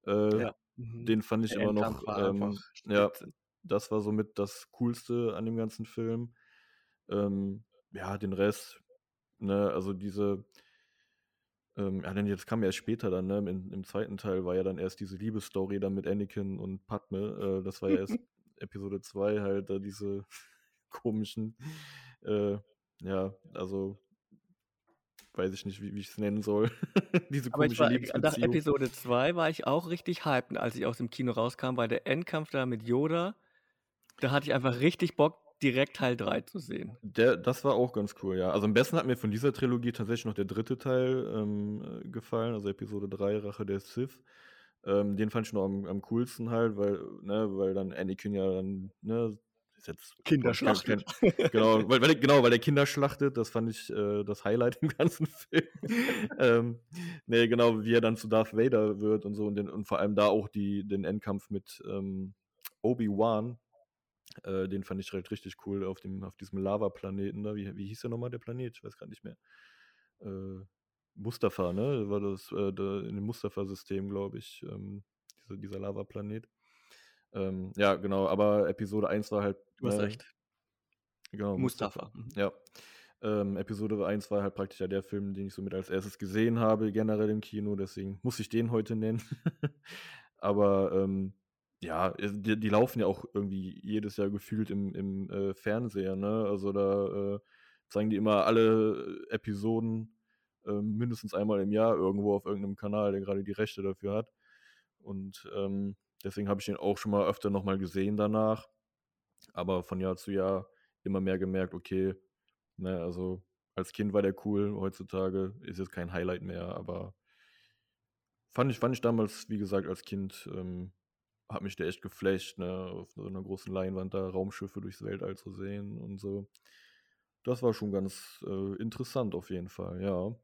Äh, ja. Mhm. Den fand ich Der immer noch, ähm, ja, das war somit das Coolste an dem ganzen Film. Ähm, ja, den Rest, ne, also diese, ähm, ja, denn jetzt kam ja erst später dann, ne, im, im zweiten Teil war ja dann erst diese Liebesstory dann mit Anakin und Padme, äh, das war ja erst Episode 2 halt, da diese komischen, äh, ja, also weiß ich nicht, wie, wie ich es nennen soll. Diese Aber ich war, nach Episode 2 war ich auch richtig hyped, als ich aus dem Kino rauskam, weil der Endkampf da mit Yoda, da hatte ich einfach richtig Bock, direkt Teil 3 zu sehen. Der, das war auch ganz cool, ja. Also am besten hat mir von dieser Trilogie tatsächlich noch der dritte Teil ähm, äh, gefallen, also Episode 3, Rache der Sith. Ähm, den fand ich noch am, am coolsten halt, weil, ne, weil dann Anakin ja dann, ne, ist jetzt Kinder schlachtet. genau, weil, weil, genau, weil der Kinder schlachtet, das fand ich äh, das Highlight im ganzen Film. ähm, nee, genau, wie er dann zu Darth Vader wird und so und, den, und vor allem da auch die, den Endkampf mit ähm, Obi-Wan, äh, den fand ich halt richtig cool auf, dem, auf diesem Lava-Planeten da. Wie, wie hieß der nochmal, der Planet? Ich weiß gar nicht mehr. Äh, Mustafa, ne? War das äh, in dem Mustafa-System, glaube ich, ähm, dieser, dieser Lava-Planet. Ähm, ja, genau, aber Episode 1 war halt. Du hast äh, recht. Genau. Mustafa. Mustafa. Ja. Ähm, Episode 1 war halt praktisch ja der Film, den ich somit als erstes gesehen habe, generell im Kino, deswegen muss ich den heute nennen. aber ähm, ja, die, die, laufen ja auch irgendwie jedes Jahr gefühlt im, im äh, Fernseher, ne? Also da äh, zeigen die immer alle Episoden äh, mindestens einmal im Jahr irgendwo auf irgendeinem Kanal, der gerade die Rechte dafür hat. Und ähm, Deswegen habe ich ihn auch schon mal öfter nochmal gesehen danach. Aber von Jahr zu Jahr immer mehr gemerkt, okay, ne, also als Kind war der cool, heutzutage ist es kein Highlight mehr, aber fand ich, fand ich damals, wie gesagt, als Kind, ähm, hat mich der echt geflasht, ne, auf so einer großen Leinwand da Raumschiffe durchs Weltall zu sehen und so. Das war schon ganz äh, interessant auf jeden Fall, ja.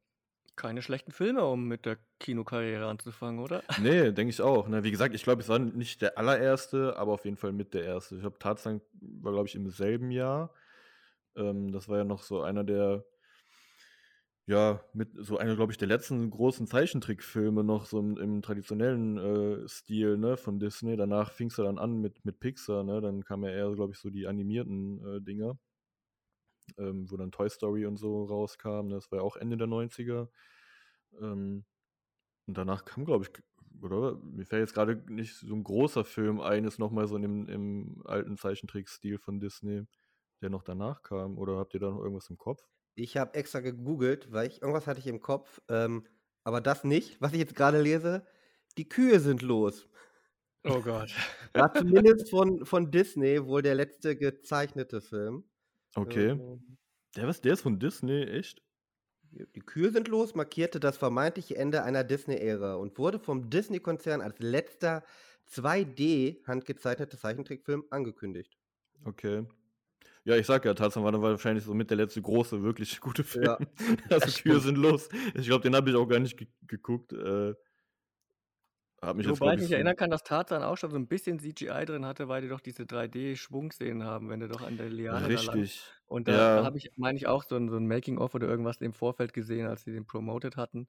Keine schlechten Filme, um mit der Kinokarriere anzufangen, oder? Nee, denke ich auch. Ne? Wie gesagt, ich glaube, es war nicht der allererste, aber auf jeden Fall mit der erste. Ich habe Tarzan war, glaube ich, im selben Jahr. Ähm, das war ja noch so einer der ja, mit so einer, glaube ich, der letzten großen Zeichentrickfilme noch so im, im traditionellen äh, Stil, ne, von Disney. Danach fing es ja dann an mit, mit Pixar, ne? Dann kamen ja eher, glaube ich, so die animierten äh, Dinger, ähm, wo dann Toy Story und so rauskam. Ne? Das war ja auch Ende der 90er. Ähm, und danach kam, glaube ich, oder? Mir fällt jetzt gerade nicht so ein großer Film ein, ist nochmal so im, im alten Zeichentrickstil von Disney, der noch danach kam. Oder habt ihr da noch irgendwas im Kopf? Ich habe extra gegoogelt, weil ich irgendwas hatte ich im Kopf, ähm, aber das nicht, was ich jetzt gerade lese. Die Kühe sind los. Oh Gott. War zumindest von, von Disney wohl der letzte gezeichnete Film. Okay. Ähm, Der, was, der ist von Disney, echt? Die Kühe sind los markierte das vermeintliche Ende einer Disney-Ära und wurde vom Disney-Konzern als letzter 2D-handgezeichneter Zeichentrickfilm angekündigt. Okay. Ja, ich sag ja, Tarzan war dann wahrscheinlich so mit der letzte große, wirklich gute Film. Ja, also Kühe sind los. Ich glaube, den habe ich auch gar nicht ge geguckt. Äh, mich Wobei ich ich, mich erinnern kann, dass Tarzan auch schon so ein bisschen CGI drin hatte, weil die doch diese 3D-Schwungszenen haben, wenn du doch an der Liane da lang Richtig. Und da, da Ja, habe ich, meine ich, auch so ein, so ein Making-of oder irgendwas im Vorfeld gesehen, als sie den promoted hatten,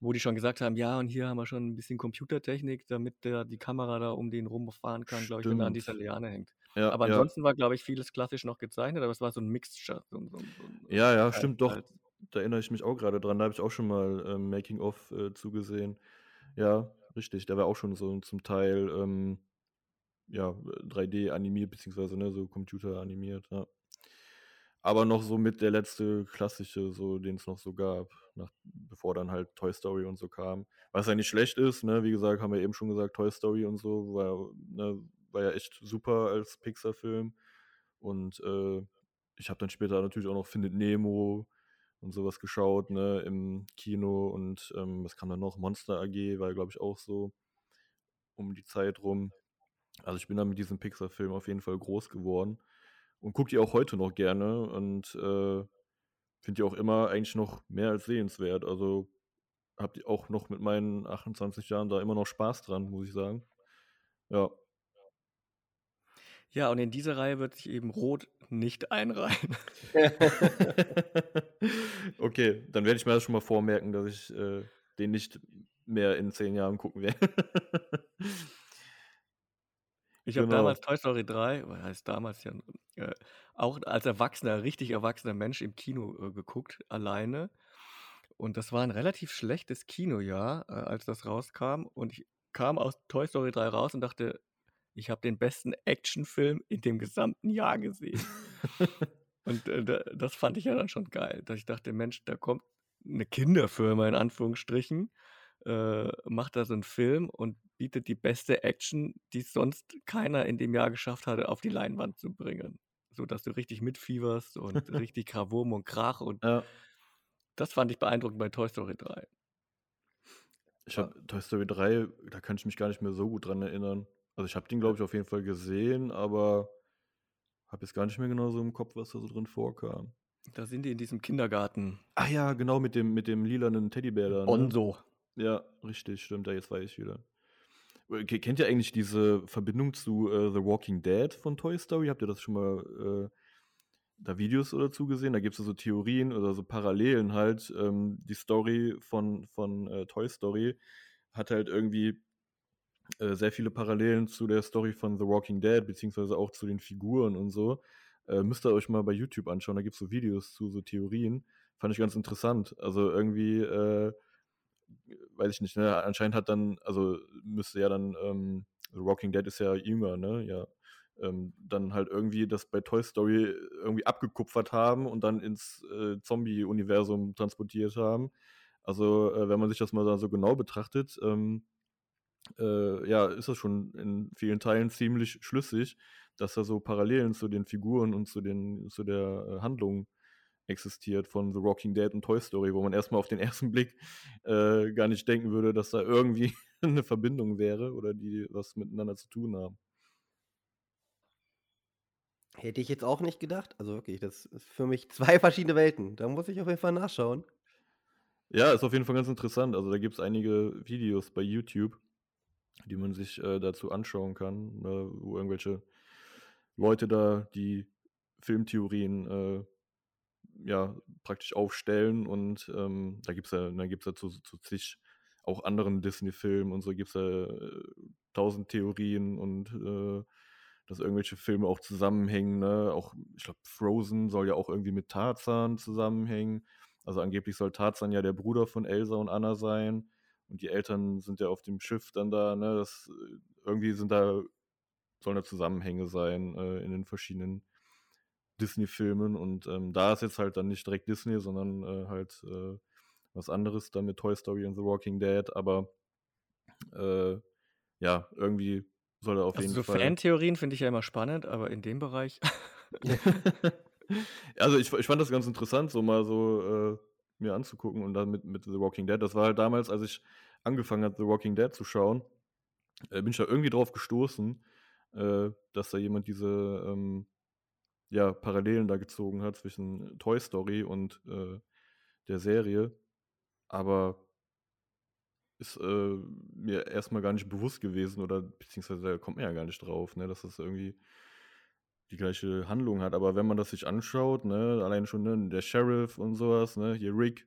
wo die schon gesagt haben, ja, und hier haben wir schon ein bisschen Computertechnik, damit der, die Kamera da um den rumfahren kann, glaube ich, wenn er an dieser. Liane hängt. Ja, Aber ja. ansonsten war, glaube ich, vieles klassisch noch gezeichnet, aber es war so ein Mixture. So, so, so, Ja, ja, stimmt doch. teils. Da erinnere ich mich auch gerade dran. Da habe ich auch schon mal ähm, Making-of äh, zugesehen. Ja, richtig. Der war auch schon so zum Teil ähm, ja, 3D animiert, beziehungsweise ne, so Computer animiert. Ja. Aber noch so mit der letzte klassische, so den es noch so gab, nach, bevor dann halt Toy Story und so kam. Was ja nicht schlecht ist, ne? Wie gesagt, haben wir eben schon gesagt, Toy Story und so war, ne, war ja echt super als Pixar-Film. Und äh, ich habe dann später natürlich auch noch Findet Nemo und sowas geschaut, ne, im Kino und ähm, was kam dann noch? Monster AG war, glaube ich, auch so um die Zeit rum. Also ich bin dann mit diesem Pixar-Film auf jeden Fall groß geworden und gucke die auch heute noch gerne und äh, finde die auch immer eigentlich noch mehr als sehenswert. Also habe die auch noch mit meinen 28 Jahren da immer noch Spaß dran, muss ich sagen. Ja. Ja, und in diese Reihe wird sich eben Rot nicht einreihen. okay, dann werde ich mir das schon mal vormerken, dass ich äh, den nicht mehr in zehn Jahren gucken werde. Ich habe Genau. damals Toy Story 3, was heißt damals ja, äh, auch als erwachsener, richtig erwachsener Mensch im Kino äh, geguckt, alleine. Und das war ein relativ schlechtes Kinojahr, äh, als das rauskam. Und ich kam aus Toy Story 3 raus und dachte, ich habe den besten Actionfilm in dem gesamten Jahr gesehen. Und äh, da- das fand ich ja dann schon geil, dass ich dachte, Mensch, da kommt eine Kinderfirma in Anführungsstrichen, äh, macht da so einen Film und bietet die beste Action, die sonst keiner in dem Jahr geschafft hatte, auf die Leinwand zu bringen. So dass du richtig mitfieberst und richtig Krawum und Krach und ja. das fand ich beeindruckend bei Toy Story 3. Ich habe Toy Story 3, da kann ich mich gar nicht mehr so gut dran erinnern. Also ich habe den, glaube ich, auf jeden Fall gesehen, aber habe jetzt gar nicht mehr genau so im Kopf, was da so drin vorkam. Da sind die in diesem Kindergarten. Ah ja, genau, mit dem, mit dem lilanen Teddybär da. Ne? Bonzo. Ja, richtig, stimmt, ja, jetzt weiß ich wieder. Äh, ke- Kennt ihr eigentlich diese Verbindung zu äh, The Walking Dead von Toy Story? Habt ihr das schon mal äh, da Videos oder zu gesehen? Da gibt es so Theorien oder so Parallelen halt. Ähm, die Story von, von äh, Toy Story hat halt irgendwie äh, sehr viele Parallelen zu der Story von The Walking Dead, beziehungsweise auch zu den Figuren und so. Äh, müsst ihr euch mal bei YouTube anschauen, da gibt es so Videos zu, so Theorien. Fand ich ganz interessant. Also irgendwie, äh, weiß ich nicht, ne? Anscheinend hat dann, also müsste ja dann, ähm, The Walking Dead ist ja jünger, ne? Ja. Ähm, dann halt irgendwie das bei Toy Story irgendwie abgekupfert haben und dann ins äh, Zombie-Universum transportiert haben. Also, äh, wenn man sich das mal so genau betrachtet, ähm, äh, ja, ist das schon in vielen Teilen ziemlich schlüssig, dass da so Parallelen zu den Figuren und zu, den, zu der äh, Handlung existiert von The Walking Dead und Toy Story, wo man erstmal auf den ersten Blick äh, gar nicht denken würde, dass da irgendwie eine Verbindung wäre oder die was miteinander zu tun haben. Hätte ich jetzt auch nicht gedacht. Also wirklich, das ist für mich zwei verschiedene Welten. Da muss ich auf jeden Fall nachschauen. Ja, ist auf jeden Fall ganz interessant. Also da gibt es einige Videos bei YouTube, die man sich äh, dazu anschauen kann, äh, wo irgendwelche Leute da die Filmtheorien äh, ja, praktisch aufstellen und ähm, da gibt es ja, da gibt's ja zu, zu zig auch anderen Disney-Filmen und so gibt es ja äh, tausend Theorien und äh, dass irgendwelche Filme auch zusammenhängen. Ne? Auch, ich glaube, Frozen soll ja auch irgendwie mit Tarzan zusammenhängen. Also angeblich soll Tarzan ja der Bruder von Elsa und Anna sein. Und die Eltern sind ja auf dem Schiff dann da. Ne? Das, äh, irgendwie sind da, sollen da Zusammenhänge sein äh, in den verschiedenen Disney-Filmen. Und ähm, da ist jetzt halt dann nicht direkt Disney, sondern äh, halt äh, was anderes dann mit Toy Story und The Walking Dead. Aber äh, ja, irgendwie soll er auf Also jeden so Fall. Fantheorien finde ich ja immer spannend, aber in dem Bereich. also ich, ich fand das ganz interessant, so mal so äh, mir anzugucken und dann mit, mit The Walking Dead. Das war halt damals, als ich angefangen habe, The Walking Dead zu schauen, äh, bin ich da irgendwie drauf gestoßen, äh, dass da jemand diese ähm, ja, Parallelen da gezogen hat zwischen Toy Story und äh, der Serie. Aber ist äh, mir erstmal gar nicht bewusst gewesen oder beziehungsweise da kommt man ja gar nicht drauf, ne, dass das irgendwie die gleiche Handlung hat. Aber wenn man das sich anschaut, ne, allein schon ne, der Sheriff und sowas, ne, hier Rick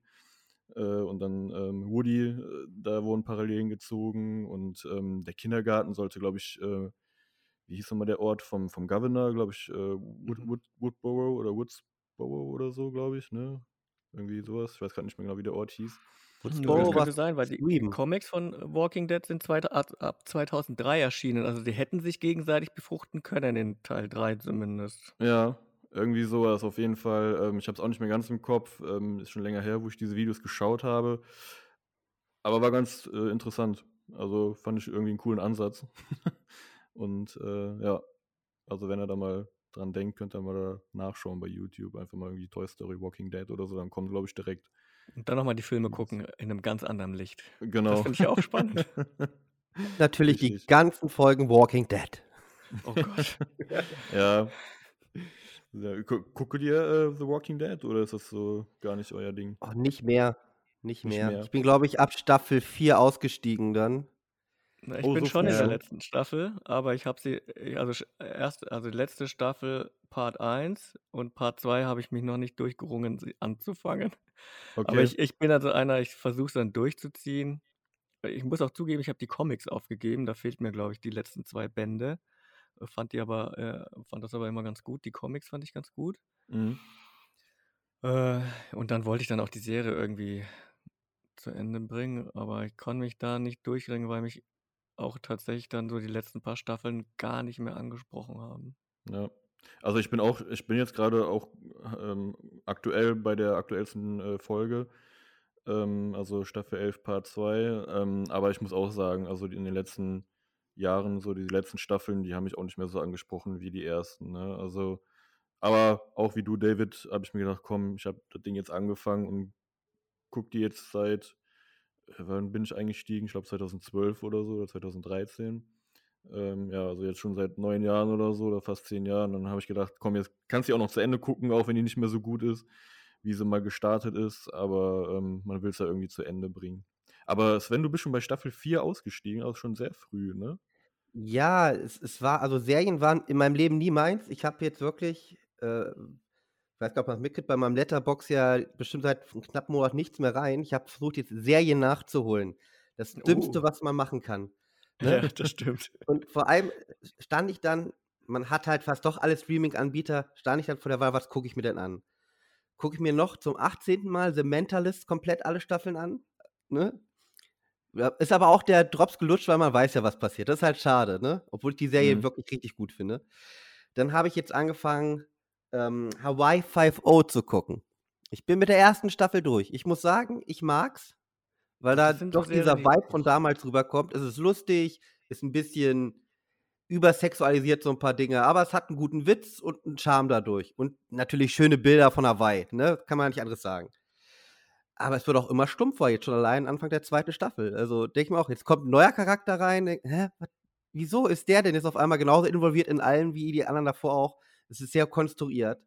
äh, und dann ähm, Woody, äh, da wurden Parallelen gezogen und ähm, der Kindergarten sollte, glaube ich, äh, wie hieß nochmal der Ort vom, vom Governor, glaube ich, äh, Wood, Mhm. Wood, Woodborough oder Woodsboro oder so, glaube ich, ne? Irgendwie sowas. Ich weiß gerade nicht mehr genau, wie der Ort hieß. Woodsboro das war könnte sein, weil die Sweden. Comics von äh, Walking Dead sind zweit, ab, ab 2003 erschienen. Also die hätten sich gegenseitig befruchten können in Teil 3 zumindest. Ja, irgendwie sowas auf jeden Fall. Ähm, ich habe es auch nicht mehr ganz im Kopf. Ähm, ist schon länger her, wo ich diese Videos geschaut habe. Aber war ganz äh, interessant. Also fand ich irgendwie einen coolen Ansatz. Und äh, ja, also wenn er da mal dran denkt, könnt ihr mal da nachschauen bei YouTube. Einfach mal irgendwie Toy Story Walking Dead oder so. Dann kommt, glaube ich, direkt. Und dann nochmal die Filme gucken in einem ganz anderen Licht. Das Genau. finde ich auch spannend. Natürlich die Richtig. ganzen Folgen Walking Dead. Oh Gott. Ja. ja gu guckt ihr äh, The Walking Dead oder ist das so gar nicht euer Ding? Oh, nicht mehr. Nicht Nicht mehr. mehr. Ich bin, glaube ich, ab Staffel 4 ausgestiegen dann. Na, ich Oh, bin so schon in der letzten Staffel, aber ich habe sie, äh, also sch- erst, also letzte Staffel Part 1 und Part 2 habe ich mich noch nicht durchgerungen, sie anzufangen. Aber Okay. ich, ich bin also einer, ich versuche es dann durchzuziehen. Ich muss auch zugeben, ich habe die Comics aufgegeben, da fehlt mir, glaube ich, die letzten zwei Bände. Äh, Fand die aber, äh, fand das aber immer ganz gut. Die Comics fand ich ganz gut. Mhm. Äh, und dann wollte ich dann auch die Serie irgendwie zu Ende bringen, aber ich konnte mich da nicht durchringen, weil mich auch tatsächlich dann so die letzten paar Staffeln gar nicht mehr angesprochen haben. Ja. Also ich bin auch, ich bin jetzt gerade auch ähm, aktuell bei der aktuellsten äh, Folge, ähm, also Staffel 11 Part 2, ähm, aber ich muss auch sagen, also in den letzten Jahren, so die letzten Staffeln, die haben mich auch nicht mehr so angesprochen wie die ersten, ne? Also, aber auch wie du, David, habe ich mir gedacht, komm, ich habe das Ding jetzt angefangen und guck die jetzt seit, wann bin ich eingestiegen? Ich glaube 2012 oder so, oder 2013. Ähm, ja, also jetzt schon seit neun Jahren oder so, oder fast zehn Jahren. Dann habe ich gedacht, komm, jetzt kannst du auch noch zu Ende gucken, auch wenn die nicht mehr so gut ist, wie sie mal gestartet ist. Aber ähm, man will es ja irgendwie zu Ende bringen. Aber Sven, du bist schon bei Staffel 4 ausgestiegen, auch schon sehr früh, ne? Ja, es, es war, also Serien waren in meinem Leben nie meins. Ich habe jetzt wirklich, äh, ich weiß gar nicht, ob man es mitkriegt, bei meinem Letterbox ja bestimmt seit einem knappen Monat nichts mehr rein. Ich habe versucht, jetzt Serien nachzuholen. Das Dümmste, Oh. was man machen kann. Ja, Ne? das stimmt. Und vor allem stand ich dann, man hat halt fast doch alle Streaming-Anbieter, stand ich dann vor der Wahl, was gucke ich mir denn an? Gucke ich mir noch zum 18. Mal The Mentalist komplett alle Staffeln an? Ne? Ja, ist aber auch der Drops gelutscht, weil man weiß ja, was passiert. Das ist halt schade, ne? Obwohl ich die Serie Mhm. wirklich richtig gut finde. Dann habe ich jetzt angefangen, ähm, Hawaii 5.0 zu gucken. Ich bin mit der ersten Staffel durch. Ich muss sagen, ich mag's, weil da doch dieser die Vibe von damals rüberkommt. Es ist lustig, ist ein bisschen übersexualisiert so ein paar Dinge, aber es hat einen guten Witz und einen Charme dadurch. Und natürlich schöne Bilder von Hawaii, ne? Kann man nicht anderes sagen. Aber es wird auch immer stumpfer, jetzt schon allein Anfang der zweiten Staffel. Also denke ich mir auch, jetzt kommt ein neuer Charakter rein. Denk, hä, was, wieso ist der denn jetzt auf einmal genauso involviert in allem wie die anderen davor auch? Es ist sehr konstruiert.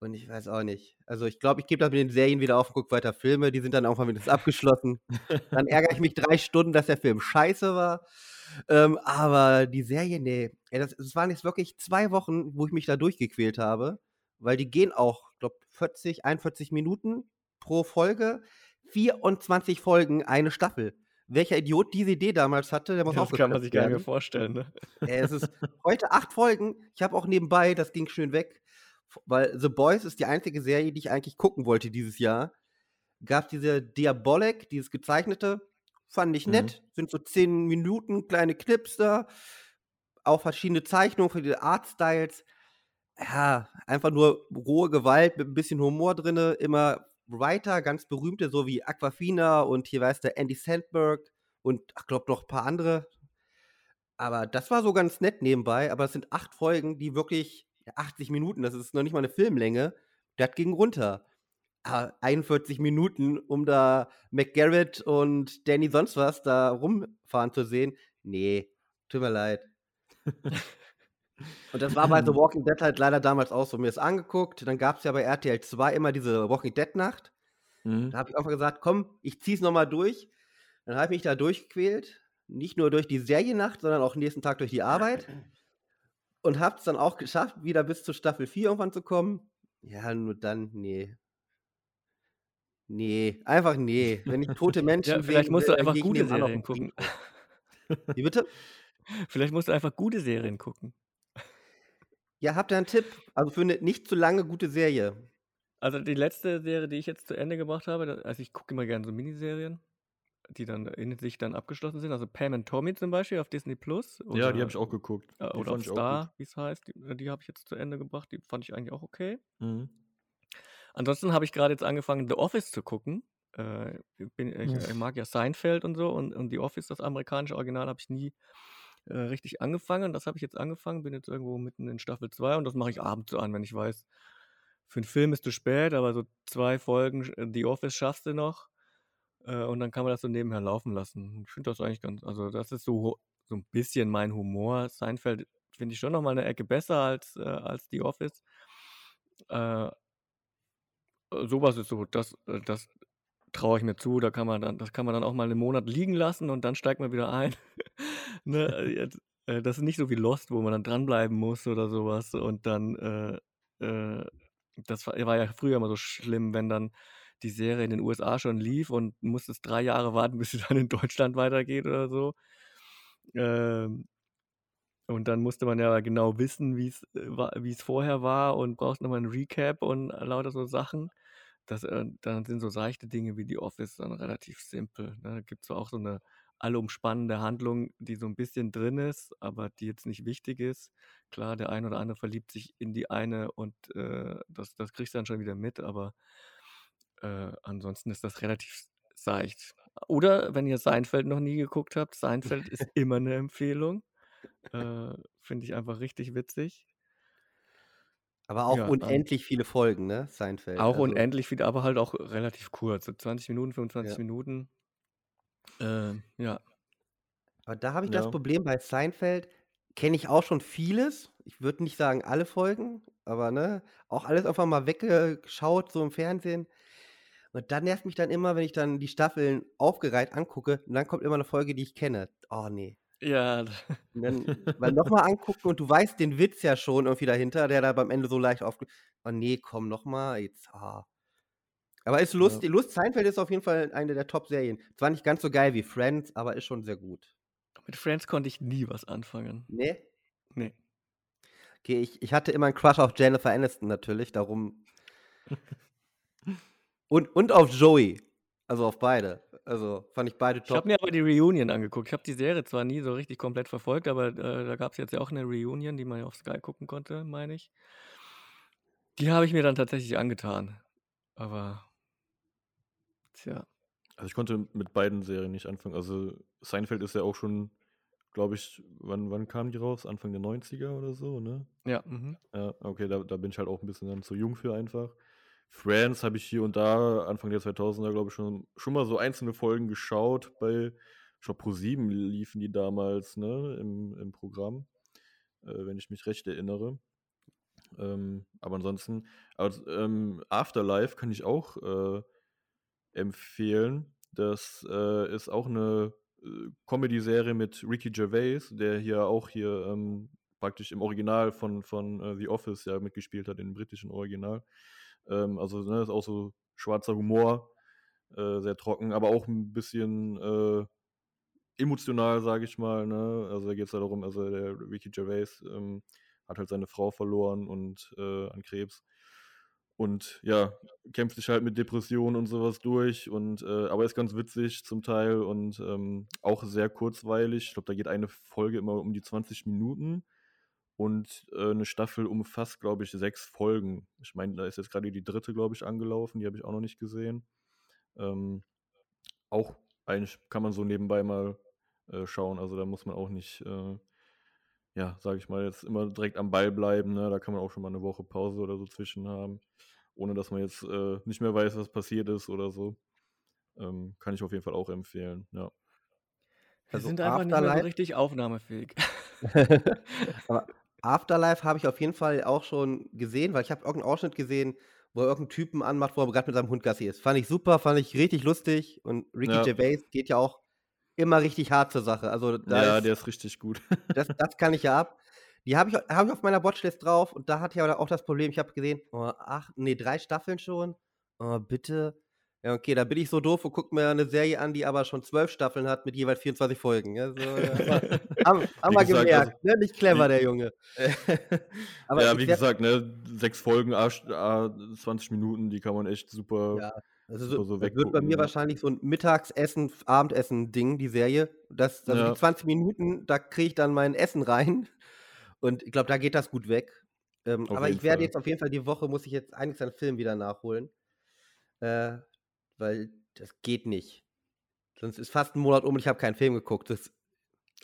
Und ich weiß auch nicht. Also ich glaube, ich gebe das mit den Serien wieder auf und gucke weiter Filme. Die sind dann irgendwann wieder abgeschlossen. dann ärgere ich mich drei Stunden, dass der Film scheiße war. Ähm, aber die Serie, nee. Ey, das, das waren jetzt wirklich zwei Wochen, wo ich mich da durchgequält habe. weil die gehen auch, ich glaube, 40, 41 Minuten pro Folge. 24 Folgen, eine Staffel. Welcher Idiot diese Idee damals hatte, der muss Das kann man sich gar nicht mehr vorstellen, ne? Ey, es ist heute acht Folgen. Ich habe auch nebenbei, das ging schön weg, weil The Boys ist die einzige Serie, die ich eigentlich gucken wollte dieses Jahr. Gab diese Diabolik, dieses gezeichnete, fand ich Mhm. nett. Sind so zehn Minuten, kleine Clips da. Auch verschiedene Zeichnungen für die Artstyles. Ja, einfach nur rohe Gewalt mit ein bisschen Humor drinne. Immer Writer, ganz berühmte, so wie Aquafina und hier weiß der Andy Sandberg und ich glaube noch ein paar andere. Aber das war so ganz nett nebenbei. Aber es sind acht Folgen, die wirklich ja, 80 Minuten, das ist noch nicht mal eine Filmlänge. Das ging runter. Aber 41 Minuten, um da McGarrett und Danny sonst was da rumfahren zu sehen. Nee, tut mir leid. Und das war bei The Walking Dead halt leider damals auch so. Mir ist angeguckt, dann gab es ja bei RTL 2 immer diese Walking Dead Nacht. Mhm. Da habe ich einfach gesagt, komm, ich zieh's noch mal durch. Dann habe ich mich da durchgequält. Nicht nur durch die Seriennacht, sondern auch nächsten Tag durch die Arbeit. Und habe es dann auch geschafft, wieder bis zur Staffel 4 irgendwann zu kommen. Ja, nur dann, nee. Nee, einfach nee. Wenn ich tote Menschen Ja, vielleicht sehen musst du einfach gute Serien gucken. Wie bitte? Vielleicht musst du einfach gute Serien gucken. Ja, habt ihr einen Tipp? Also für eine nicht zu lange gute Serie. Also die letzte Serie, die ich jetzt zu Ende gebracht habe, also ich gucke immer gerne so Miniserien, die dann in sich dann abgeschlossen sind. Also Pam and Tommy zum Beispiel auf Disney Plus Ja, die oder, habe ich auch geguckt. äh, Die oder auf. Star, wie es heißt. Die, äh, die habe ich jetzt zu Ende gebracht. Die fand ich eigentlich auch okay. Mhm. Ansonsten habe ich gerade jetzt angefangen, The Office zu gucken. Äh, ich, bin, ich, ich mag ja Seinfeld und so und, und The Office, das amerikanische Original, habe ich nie äh, richtig angefangen. Das habe ich jetzt angefangen, bin jetzt irgendwo mitten in Staffel 2 und das mache ich abends an, wenn ich weiß, für einen Film ist zu spät, aber so zwei Folgen äh, The Office schaffst du noch äh, und dann kann man das so nebenher laufen lassen. Ich finde das eigentlich ganz, also das ist so, so ein bisschen mein Humor. Seinfeld finde ich schon noch mal eine Ecke besser als, äh, als The Office. Äh, sowas ist so, das, äh, das traue ich mir zu, da kann man dann, das kann man dann auch mal einen Monat liegen lassen und dann steigt man wieder ein. ne? äh, äh, Das ist nicht so wie Lost, wo man dann dranbleiben muss oder sowas und dann, äh, äh, das war, war ja früher immer so schlimm, wenn dann die Serie in den USA schon lief und musstest drei Jahre warten, bis sie dann in Deutschland weitergeht oder so. Ähm, und dann musste man ja genau wissen, wie äh, es vorher war und brauchst nochmal ein Recap und lauter so Sachen. Das, äh, dann sind so seichte Dinge wie die Office dann relativ simpel. Ne? Da gibt es auch so eine allumspannende Handlung, die so ein bisschen drin ist, aber die jetzt nicht wichtig ist. Klar, der ein oder andere verliebt sich in die eine und äh, das, das kriegst du dann schon wieder mit, aber äh, ansonsten ist das relativ seicht. Oder wenn ihr Seinfeld noch nie geguckt habt, Seinfeld ist immer eine Empfehlung. Äh, Finde ich einfach richtig witzig. Aber auch Ja, ähm, unendlich viele Folgen, ne? Seinfeld. auch Also, unendlich viel, aber halt auch relativ kurz. So 20 Minuten, 25 ja. Minuten. Äh, ja. Aber da habe ich das Ja. Problem bei Seinfeld, kenne ich auch schon vieles. Ich würde nicht sagen alle Folgen, aber ne, auch alles einfach mal weggeschaut, so im Fernsehen. Und dann nervt mich dann immer, wenn ich dann die Staffeln aufgereiht angucke und dann kommt immer eine Folge, die ich kenne. Oh nee. Ja, dann weil nochmal angucken und du weißt den Witz ja schon irgendwie dahinter, der da beim Ende so leicht aufge... Oh nee, komm, nochmal, jetzt, ah. Aber ist ja. lustig, Lust, Seinfeld ist auf jeden Fall eine der Top-Serien. Zwar nicht ganz so geil wie Friends, aber ist schon sehr gut. Mit Friends konnte ich nie was anfangen. Nee? Nee. Okay, ich, ich hatte immer einen Crush auf Jennifer Aniston natürlich, darum. Und, und auf Joey. Also auf beide. Also fand ich beide Ich habe top. mir aber die Reunion angeguckt. Ich habe die Serie zwar nie so richtig komplett verfolgt, aber äh, da gab es jetzt ja auch eine Reunion, die man ja auf Sky gucken konnte, meine ich. Die habe ich mir dann tatsächlich angetan. Aber, tja. Also ich konnte mit beiden Serien nicht anfangen. Also Seinfeld ist ja auch schon, glaube ich, wann, wann kam die raus? Anfang der 90er oder so, ne? Ja, mhm. Ja, okay, da, da bin ich halt auch ein bisschen dann zu jung für einfach. Friends habe ich hier und da Anfang der 2000er, glaube ich, schon, schon mal so einzelne Folgen geschaut. Bei, ich glaube, Pro7 liefen die damals, ne, im, im Programm, äh, wenn ich mich recht erinnere. Ähm, aber ansonsten, aber, ähm, Afterlife kann ich auch äh, empfehlen. Das äh, ist auch eine äh, Comedy-Serie mit Ricky Gervais, der hier auch hier ähm, praktisch im Original von, von äh, The Office ja mitgespielt hat, im britischen Original. Ähm, also ne, ist auch so schwarzer Humor, äh, sehr trocken, aber auch ein bisschen äh, emotional, sage ich mal. Ne? Also da geht es ja darum, also der Ricky Gervais ähm, hat halt seine Frau verloren und äh, an Krebs. Und ja, kämpft sich halt mit Depressionen und sowas durch. Und äh, aber ist ganz witzig zum Teil und ähm, auch sehr kurzweilig. Ich glaube, da geht eine Folge immer um die 20 Minuten. Und äh, eine Staffel umfasst, glaube ich, sechs Folgen. Ich meine, da ist jetzt gerade die dritte, glaube ich, angelaufen. Die habe ich auch noch nicht gesehen. Ähm, auch eigentlich kann man so nebenbei mal äh, schauen. Also da muss man auch nicht, äh, ja, sage ich mal, jetzt immer direkt am Ball bleiben. Ne? Da kann man auch schon mal eine Woche Pause oder so zwischen haben, ohne dass man jetzt äh, nicht mehr weiß, was passiert ist oder so. Ähm, kann ich auf jeden Fall auch empfehlen, ja. Wir Also sind einfach nicht mehr so Afterlife, richtig aufnahmefähig. aber Afterlife habe ich auf jeden Fall auch schon gesehen, weil ich habe irgendeinen Ausschnitt gesehen, wo er irgendeinen Typen anmacht, wo er gerade mit seinem Hund Gassi ist. Fand ich super, fand ich richtig lustig und Ricky Ja, Gervais geht ja auch immer richtig hart zur Sache. Also da ja, ist, der ist richtig gut. das, das kann ich ja ab. Die habe ich, hab ich auf meiner Watchlist drauf und da hatte ich aber auch das Problem, ich habe gesehen, oh, ach, nee, drei Staffeln schon. Oh, bitte. Ja, okay, da bin ich so doof und gucke mir eine Serie an, die aber schon zwölf Staffeln hat mit jeweils 24 Folgen. Ja, haben, haben wir gesagt, also, gemerkt, ne? Nicht clever, wie, der Junge. aber ja, wie gesagt, ne, sechs Folgen, a, a, 20 Minuten, die kann man echt super, ja, also so, so das wird bei mir Ne? wahrscheinlich so ein Mittagsessen, Abendessen-Ding, die Serie. Das, also die Ja, 20 Minuten, da kriege ich dann mein Essen rein. Und ich glaube, da geht das gut weg. Ähm, aber ich werde Fall. jetzt auf jeden Fall die Woche, muss ich jetzt einiges an Film wieder nachholen. Äh, weil das geht nicht. Sonst ist fast ein Monat um und ich habe keinen Film geguckt. Das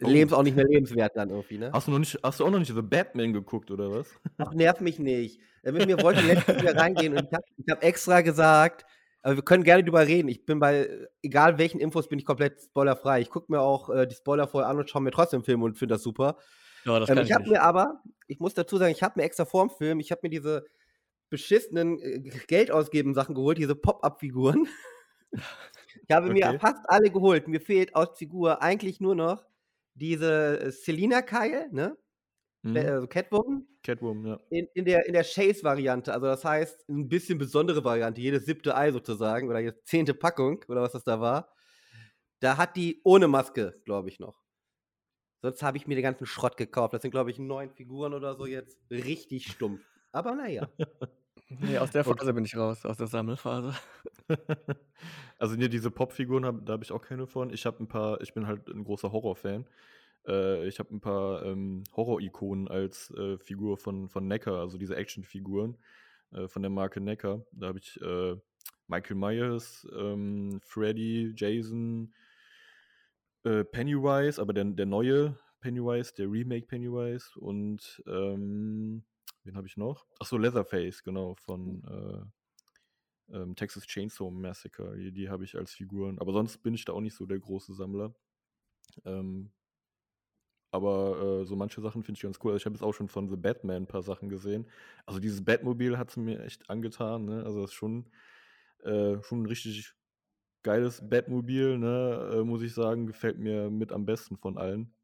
Oh. Leben ist auch nicht mehr lebenswert dann irgendwie, ne? Hast du noch nicht, hast du auch noch nicht The Batman geguckt, oder was? Ach, nerv mich nicht. Äh, mit mir wollte letztens wieder reingehen und ich habe hab extra gesagt, aber wir können gerne drüber reden. Ich bin bei, äh, egal welchen Infos, bin ich komplett spoilerfrei. Ich gucke mir auch äh, die Spoiler vorher an und schaue mir trotzdem Film und finde das super. Ja, das Ähm, ich ich habe mir aber, ich muss dazu sagen, ich habe mir extra vorm Film, ich habe mir diese beschissenen äh, Geld ausgeben Sachen geholt, diese Pop-Up-Figuren. Ich habe mir Okay. fast alle geholt. Mir fehlt aus Figur eigentlich nur noch diese äh, Selina-Keil, ne? Äh, Mhm. Also Catwoman. Catwoman, ja. In, in der, in der Chase-Variante, also das heißt, ein bisschen besondere Variante, jedes siebte Ei sozusagen, oder jede zehnte Packung, oder was das da war. Da hat die ohne Maske, glaube ich, noch. Sonst habe ich mir den ganzen Schrott gekauft. Das sind, glaube ich, neun Figuren oder so jetzt. Richtig stumpf. Aber naja. Nee, aus der Okay. Phase bin ich raus, aus der Sammelphase. Also ne, diese Popfiguren, hab, da habe ich auch keine von. Ich habe ein paar, ich bin halt ein großer Horrorfan. Äh, ich habe ein paar ähm, Horror-Ikonen als äh, Figur von, von Necker, also diese Actionfiguren äh, von der Marke Necker. Da habe ich äh, Michael Myers, ähm, Freddy, Jason, äh, Pennywise, aber der, der neue Pennywise, der Remake Pennywise und ähm, wen habe ich noch? Achso, Leatherface, genau, von äh, ähm, Texas Chainsaw Massacre. Die, die habe ich als Figuren. Aber sonst bin ich da auch nicht so der große Sammler. Ähm, aber äh, so manche Sachen finde ich ganz cool. Also ich habe jetzt auch schon von The Batman ein paar Sachen gesehen. Also dieses Batmobil hat es mir echt angetan. Ne? Also das ist schon, äh, schon ein richtig geiles Batmobil, ne? äh, muss ich sagen. Gefällt mir mit am besten von allen,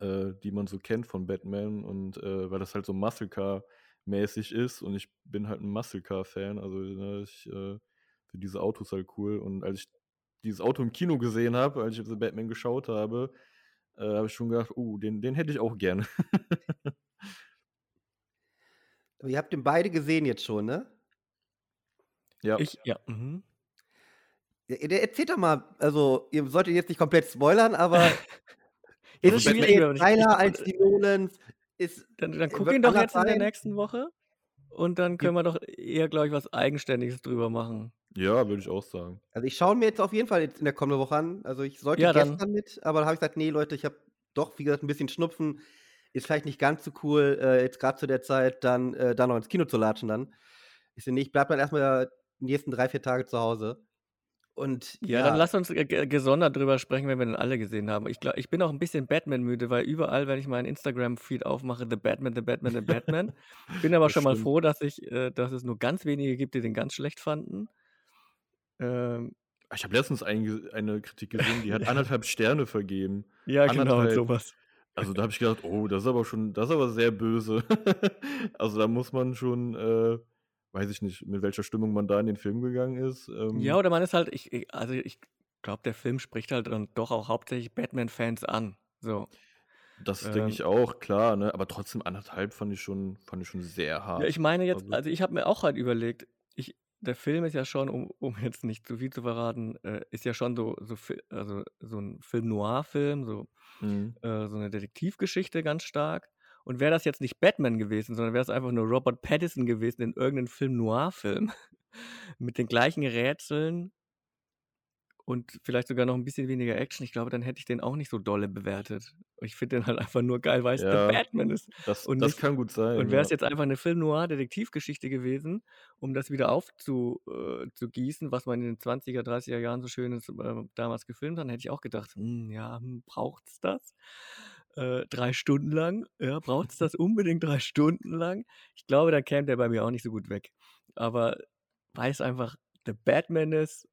äh, die man so kennt von Batman. Und äh, weil das halt so Muscle Car mäßig ist und ich bin halt ein Muscle Car Fan. Also ne, ich äh, finde diese Autos halt cool. Und als ich dieses Auto im Kino gesehen habe, als ich The Batman geschaut habe, äh, habe ich schon gedacht, uh, den, den hätte ich auch gerne. Aber ihr habt den beide gesehen jetzt schon, ne? ja. Ich, ja. Mhm. Erzählt doch mal, also, ihr solltet jetzt nicht komplett spoilern, aber Ist ist schwierig, jetzt ich, ich, geiler als die Nolans? Ist, dann, dann äh, guck ihn doch jetzt in der sein? nächsten Woche und dann können wir doch eher, glaube ich, was Eigenständiges drüber machen. ja, würde ich auch sagen. Also ich schaue mir jetzt auf jeden Fall jetzt in der kommenden Woche an. Also ich sollte Ja, dann. gestern mit, aber dann habe ich gesagt, nee, Leute, ich habe doch, wie gesagt, ein bisschen Schnupfen. Ist vielleicht nicht ganz so cool, äh, jetzt gerade zu der Zeit, dann äh, da noch ins Kino zu latschen dann. Ich sehe nicht, bleib dann erstmal die nächsten drei, vier Tage zu Hause. Und Ja, ja, dann lass uns ge- gesondert drüber sprechen, wenn wir den alle gesehen haben. Ich, glaub, ich bin auch ein bisschen Batman-müde, weil überall, wenn ich meinen Instagram-Feed aufmache, The Batman, The Batman, The Batman. Bin aber Das schon mal stimmt. froh, dass, ich, äh, dass es nur ganz wenige gibt, die den ganz schlecht fanden. Ähm, Ich habe letztens eine, eine Kritik gesehen, die hat anderthalb Sterne vergeben. ja, genau, Anderthalb. sowas. Also da habe ich gedacht, oh, das ist aber schon, das ist aber sehr böse. also da muss man schon, äh, weiß ich nicht, mit welcher Stimmung man da in den Film gegangen ist. Ähm, Ja, oder man ist halt, ich, ich- also ich glaube, der Film spricht halt dann doch auch hauptsächlich Batman-Fans an. So. das denke ähm, ich auch, klar, ne? Aber trotzdem anderthalb fand ich schon, fand ich schon sehr hart. Ja, ich meine jetzt, Also- also ich habe mir auch halt überlegt, ich, der Film ist ja schon, um, um jetzt nicht zu viel zu verraten, äh, ist ja schon so, so, also so ein Film-Noir-Film, so, Mhm. äh, so eine Detektivgeschichte ganz stark. Und wäre das jetzt nicht Batman gewesen, sondern wäre es einfach nur Robert Pattinson gewesen in irgendeinem Film-Noir-Film mit den gleichen Rätseln und vielleicht sogar noch ein bisschen weniger Action, ich glaube, dann hätte ich den auch nicht so dolle bewertet. Ich finde den halt einfach nur geil, weil es Ja. der Batman ist. Das, und das nicht- kann gut sein. Und wäre es ja. jetzt einfach eine Film-Noir-Detektivgeschichte gewesen, um das wieder aufzugießen, äh, was man in den 20er, 30er Jahren so schönes äh, damals gefilmt hat, dann hätte ich auch gedacht, hm, ja, hm, braucht's das? Äh, drei Stunden lang? Ja, braucht's das unbedingt drei Stunden lang? Ich glaube, da käme der bei mir auch nicht so gut weg. Aber weil es einfach der Batman ist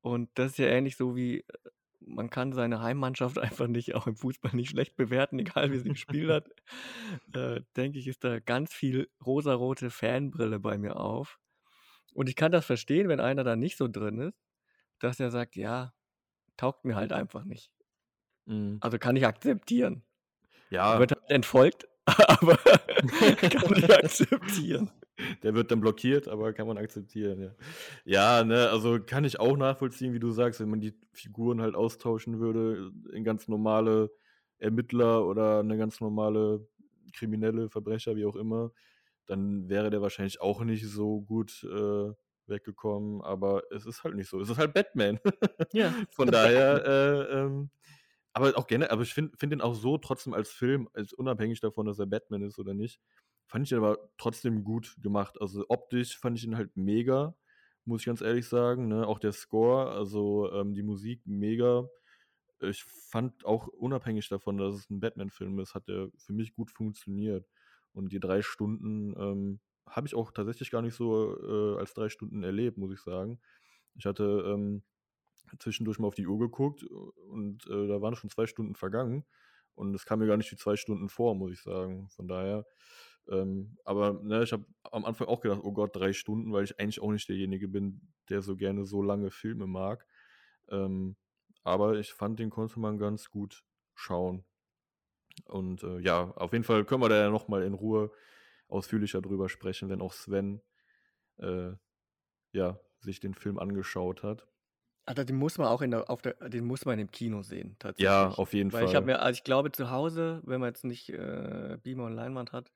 und das ist ja ähnlich so wie, äh, man kann seine Heimmannschaft einfach nicht, auch im Fußball nicht schlecht bewerten, egal wie sie gespielt hat, äh, denke ich, ist da ganz viel rosarote Fanbrille bei mir auf. Und ich kann das verstehen, wenn einer da nicht so drin ist, dass er sagt, ja, taugt mir halt einfach nicht. Mhm. Also kann ich akzeptieren. Ja, Wird halt entfolgt, aber kann ich akzeptieren. Der wird dann blockiert, aber kann man akzeptieren, ja. Ja, ne, also kann ich auch nachvollziehen, wie du sagst, wenn man die Figuren halt austauschen würde in ganz normale Ermittler oder eine ganz normale kriminelle Verbrecher, wie auch immer, dann wäre der wahrscheinlich auch nicht so gut äh, weggekommen, aber es ist halt nicht so. Es ist halt Batman. Ja. Von daher, äh, ähm, aber auch gerne, aber ich finde find den auch so trotzdem als Film, als unabhängig davon, dass er Batman ist oder nicht, fand ich ihn aber trotzdem gut gemacht. Also optisch fand ich ihn halt mega, muss ich ganz ehrlich sagen. Ne? Auch der Score, also ähm, die Musik mega. Ich fand auch unabhängig davon, dass es ein Batman-Film ist, hat der für mich gut funktioniert. Und die drei Stunden ähm, habe ich auch tatsächlich gar nicht so äh, als drei Stunden erlebt, muss ich sagen. Ich hatte ähm, zwischendurch mal auf die Uhr geguckt und äh, da waren schon zwei Stunden vergangen. Und es kam mir gar nicht wie zwei Stunden vor, muss ich sagen. Von daher, ähm, aber ne, ich habe am Anfang auch gedacht, oh Gott, drei Stunden, weil ich eigentlich auch nicht derjenige bin, der so gerne so lange Filme mag. Ähm, aber ich fand, den konnte man ganz gut schauen. Und äh, ja, auf jeden Fall können wir da ja nochmal in Ruhe ausführlicher drüber sprechen, wenn auch Sven äh, ja, sich den Film angeschaut hat. Also den muss man auch in der, auf der, den muss man im Kino sehen, tatsächlich. Ja, auf jeden Weil Fall. ich habe mir, also ich glaube zu Hause, wenn man jetzt nicht äh, Beamer und Leinwand hat,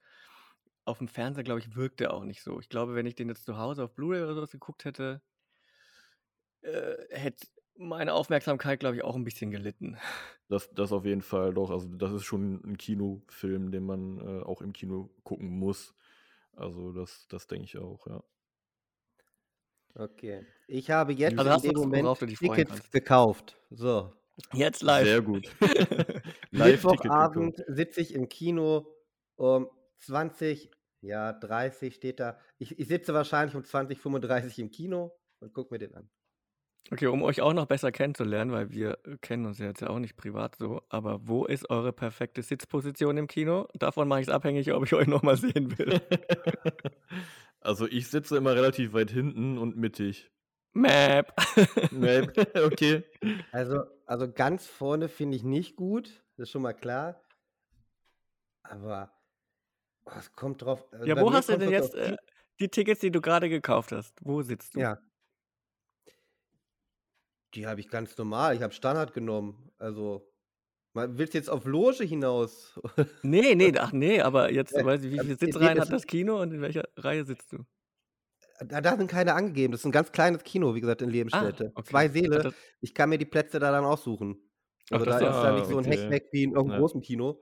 auf dem Fernseher, glaube ich, wirkt der auch nicht so. Ich glaube, wenn ich den jetzt zu Hause auf Blu-ray oder sowas geguckt hätte, äh, hätte meine Aufmerksamkeit, glaube ich, auch ein bisschen gelitten. Das, das auf jeden Fall doch. Also, das ist schon ein Kinofilm, den man äh, auch im Kino gucken muss. Also, das, das denke ich auch, ja. Okay. Ich habe jetzt Also in dem Moment Tickets gekauft. So. Jetzt live. Sehr gut. Mittwochabend sitze ich im Kino um 20, ja, 30 steht da. Ich, ich sitze wahrscheinlich um 20, 35 im Kino und gucke mir den an. Okay, um euch auch noch besser kennenzulernen, weil wir kennen uns ja jetzt ja auch nicht privat so, aber wo ist eure perfekte Sitzposition im Kino? Davon mache ich es abhängig, ob ich euch nochmal sehen will. also, ich sitze immer relativ weit hinten und mittig. Map. Nee, okay. Also, also ganz vorne finde ich nicht gut, das ist schon mal klar. Aber oh, es kommt drauf. also Ja, wo hast du denn jetzt äh, die Tickets, die du gerade gekauft hast? Wo sitzt du? Ja. Die habe ich ganz normal. Ich habe Standard genommen. Also, willst du jetzt auf Loge hinaus? Nee, nee, ach nee, aber jetzt, Ja, weißt du, wie viele Sitzreihen hat das Kino und in welcher Reihe sitzt du? Da, da sind keine angegeben. Das ist ein ganz kleines Kino, wie gesagt, in Lebenstädte. Ah, okay. Zwei Ach, Säle. das- Ich kann mir die Plätze da dann aussuchen. Ach, Also das da ist- da nicht so ein. Heckmeck wie in irgendeinem Ja. großen Kino.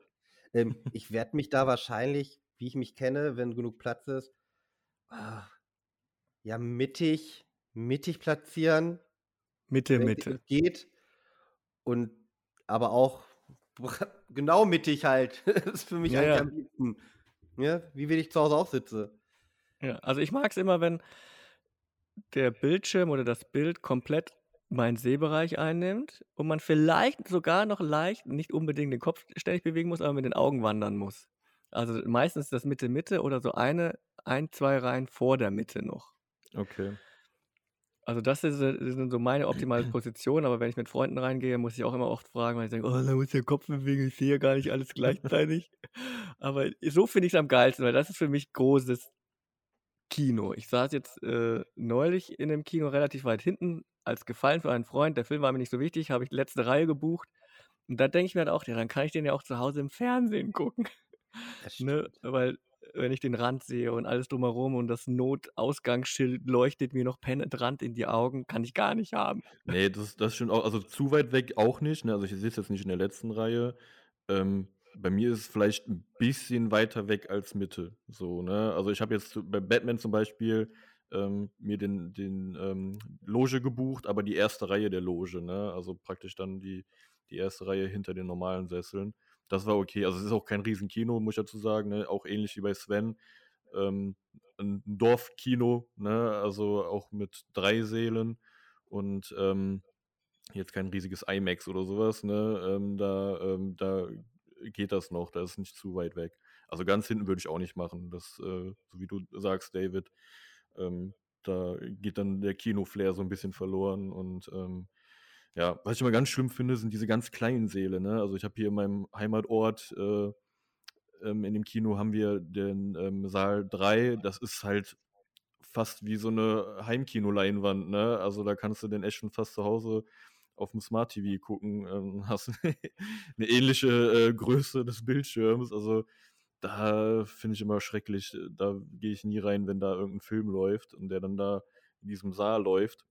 Ähm, ich werde mich da wahrscheinlich, wie ich mich kenne, wenn genug Platz ist, ah, ja, mittig, mittig platzieren, Mitte, wenn Mitte. geht. Und aber auch genau mittig halt. das ist für mich Ja, eigentlich ja. am liebsten. Ja, wie wenn ich zu Hause auch sitze. Ja, also ich mag es immer, wenn der Bildschirm oder das Bild komplett meinen Sehbereich einnimmt und man vielleicht sogar noch leicht, nicht unbedingt den Kopf ständig bewegen muss, aber mit den Augen wandern muss. Also meistens ist das Mitte Mitte oder so eine, ein, zwei Reihen vor der Mitte noch. Okay. Also das ist, äh, sind so meine optimale Position, aber wenn ich mit Freunden reingehe, muss ich auch immer oft fragen, weil ich denke, oh, da muss den Kopf bewegen, ich sehe ja gar nicht alles gleichzeitig. aber so finde ich es am geilsten, weil das ist für mich großes Kino. Ich saß jetzt äh, neulich in dem Kino relativ weit hinten als Gefallen für einen Freund. Der Film war mir nicht so wichtig, habe ich die letzte Reihe gebucht. Und da denke ich mir halt auch, ja, dann kann ich den ja auch zu Hause im Fernsehen gucken. ne? Weil wenn ich den Rand sehe und alles drumherum und das Notausgangsschild leuchtet mir noch penetrant in die Augen, kann ich gar nicht haben. Nee, das, das stimmt auch. Also zu weit weg auch nicht. Ne? Also ich sehe es jetzt nicht in der letzten Reihe. Ähm, bei mir ist es vielleicht ein bisschen weiter weg als Mitte. So, ne? Also ich habe jetzt bei Batman zum Beispiel ähm, mir den, den ähm, Loge gebucht, aber die erste Reihe der Loge, ne? Also praktisch dann die, die erste Reihe hinter den normalen Sesseln. Das war okay. Also es ist auch kein Riesenkino, muss ich dazu sagen, ne? Auch ähnlich wie bei Sven. Ähm, ein Dorfkino, ne? Also auch mit drei Sälen und ähm, jetzt kein riesiges IMAX oder sowas, ne? Ähm, da, ähm, da geht das noch, da ist nicht zu weit weg. Also ganz hinten würde ich auch nicht machen. Das, äh, so wie du sagst, David, ähm, da geht dann der Kinoflair so ein bisschen verloren und ähm, ja, was ich immer ganz schlimm finde, sind diese ganz kleinen Säle. Ne? Also ich habe hier in meinem Heimatort äh, ähm, in dem Kino haben wir den ähm, Saal 3. Das ist halt fast wie so eine Heimkino-Leinwand. Ne? Also da kannst du den echt schon fast zu Hause auf dem Smart TV gucken. Ähm, hast eine ähnliche äh, Größe des Bildschirms. Also da finde ich immer schrecklich. Da gehe ich nie rein, wenn da irgendein Film läuft und der dann da in diesem Saal läuft.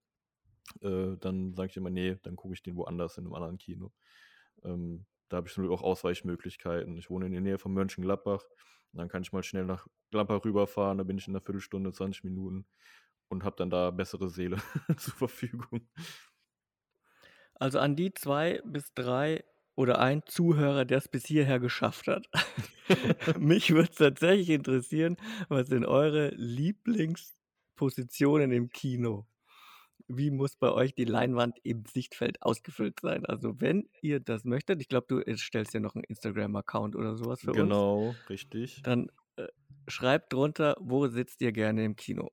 Äh, dann sage ich immer, nee, dann gucke ich den woanders in einem anderen Kino. Ähm, da habe ich zum Glück auch Ausweichmöglichkeiten. Ich wohne in der Nähe von Mönchengladbach. Dann kann ich mal schnell nach Gladbach rüberfahren. Da bin ich in einer Viertelstunde, 20 Minuten und habe dann da bessere Seele zur Verfügung. Also an die zwei bis drei oder ein Zuhörer, der es bis hierher geschafft hat. Mich würde es tatsächlich interessieren, was sind eure Lieblingspositionen im Kino? Wie muss bei euch die Leinwand im Sichtfeld ausgefüllt sein? Also wenn ihr das möchtet, ich glaube, du stellst ja noch einen Instagram-Account oder sowas für genau, uns. Genau, richtig. Dann äh, schreibt drunter, wo sitzt ihr gerne im Kino?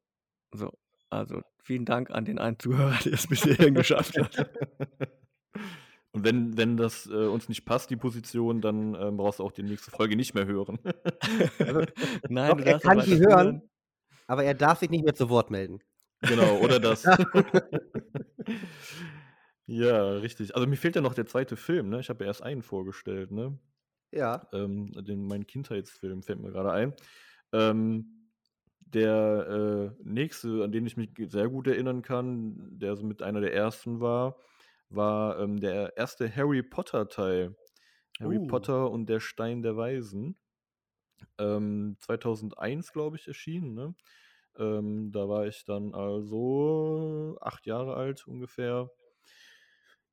So, also vielen Dank an den einen Zuhörer, der es bisher geschafft hat. Und wenn, wenn das äh, uns nicht passt, die Position, dann ähm, brauchst du auch die nächste Folge nicht mehr hören. also, Nein, Doch, er kann die hören, aber er darf sich nicht mehr zu Wort melden. Genau, oder das. ja, richtig. Also mir fehlt ja noch der zweite Film, ne? Ich habe ja erst einen vorgestellt, ne? Ja. Ähm, den, mein Kindheitsfilm fällt mir gerade ein. Ähm, der äh, nächste, an den ich mich sehr gut erinnern kann, der so mit einer der ersten war, war ähm, der erste Harry Potter-Teil. Harry uh. Potter und der Stein der Weisen. Ähm, 2001, glaube ich, erschienen. Ne? Ähm, da war ich dann also acht Jahre alt ungefähr.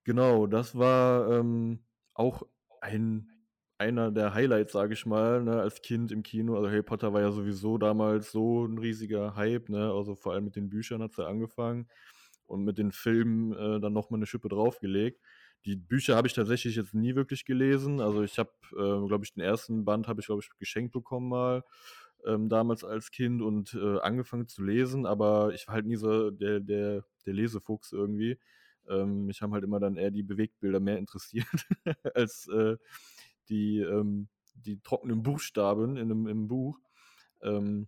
Genau, das war ähm, auch ein, einer der Highlights, sage ich mal, ne, als Kind im Kino. Also Harry Potter war ja sowieso damals so ein riesiger Hype, ne? also vor allem mit den Büchern hat es ja angefangen und mit den Filmen äh, dann nochmal eine Schippe draufgelegt. Die Bücher habe ich tatsächlich jetzt nie wirklich gelesen. Also ich habe, äh, glaube ich, den ersten Band habe ich, glaube ich, geschenkt bekommen mal ähm, damals als Kind und äh, angefangen zu lesen, aber ich war halt nie so der, der, der Lesefuchs irgendwie. Ähm, mich haben halt immer dann eher die Bewegtbilder mehr interessiert als äh, die, ähm, die trockenen Buchstaben in einem, im Buch. Ähm,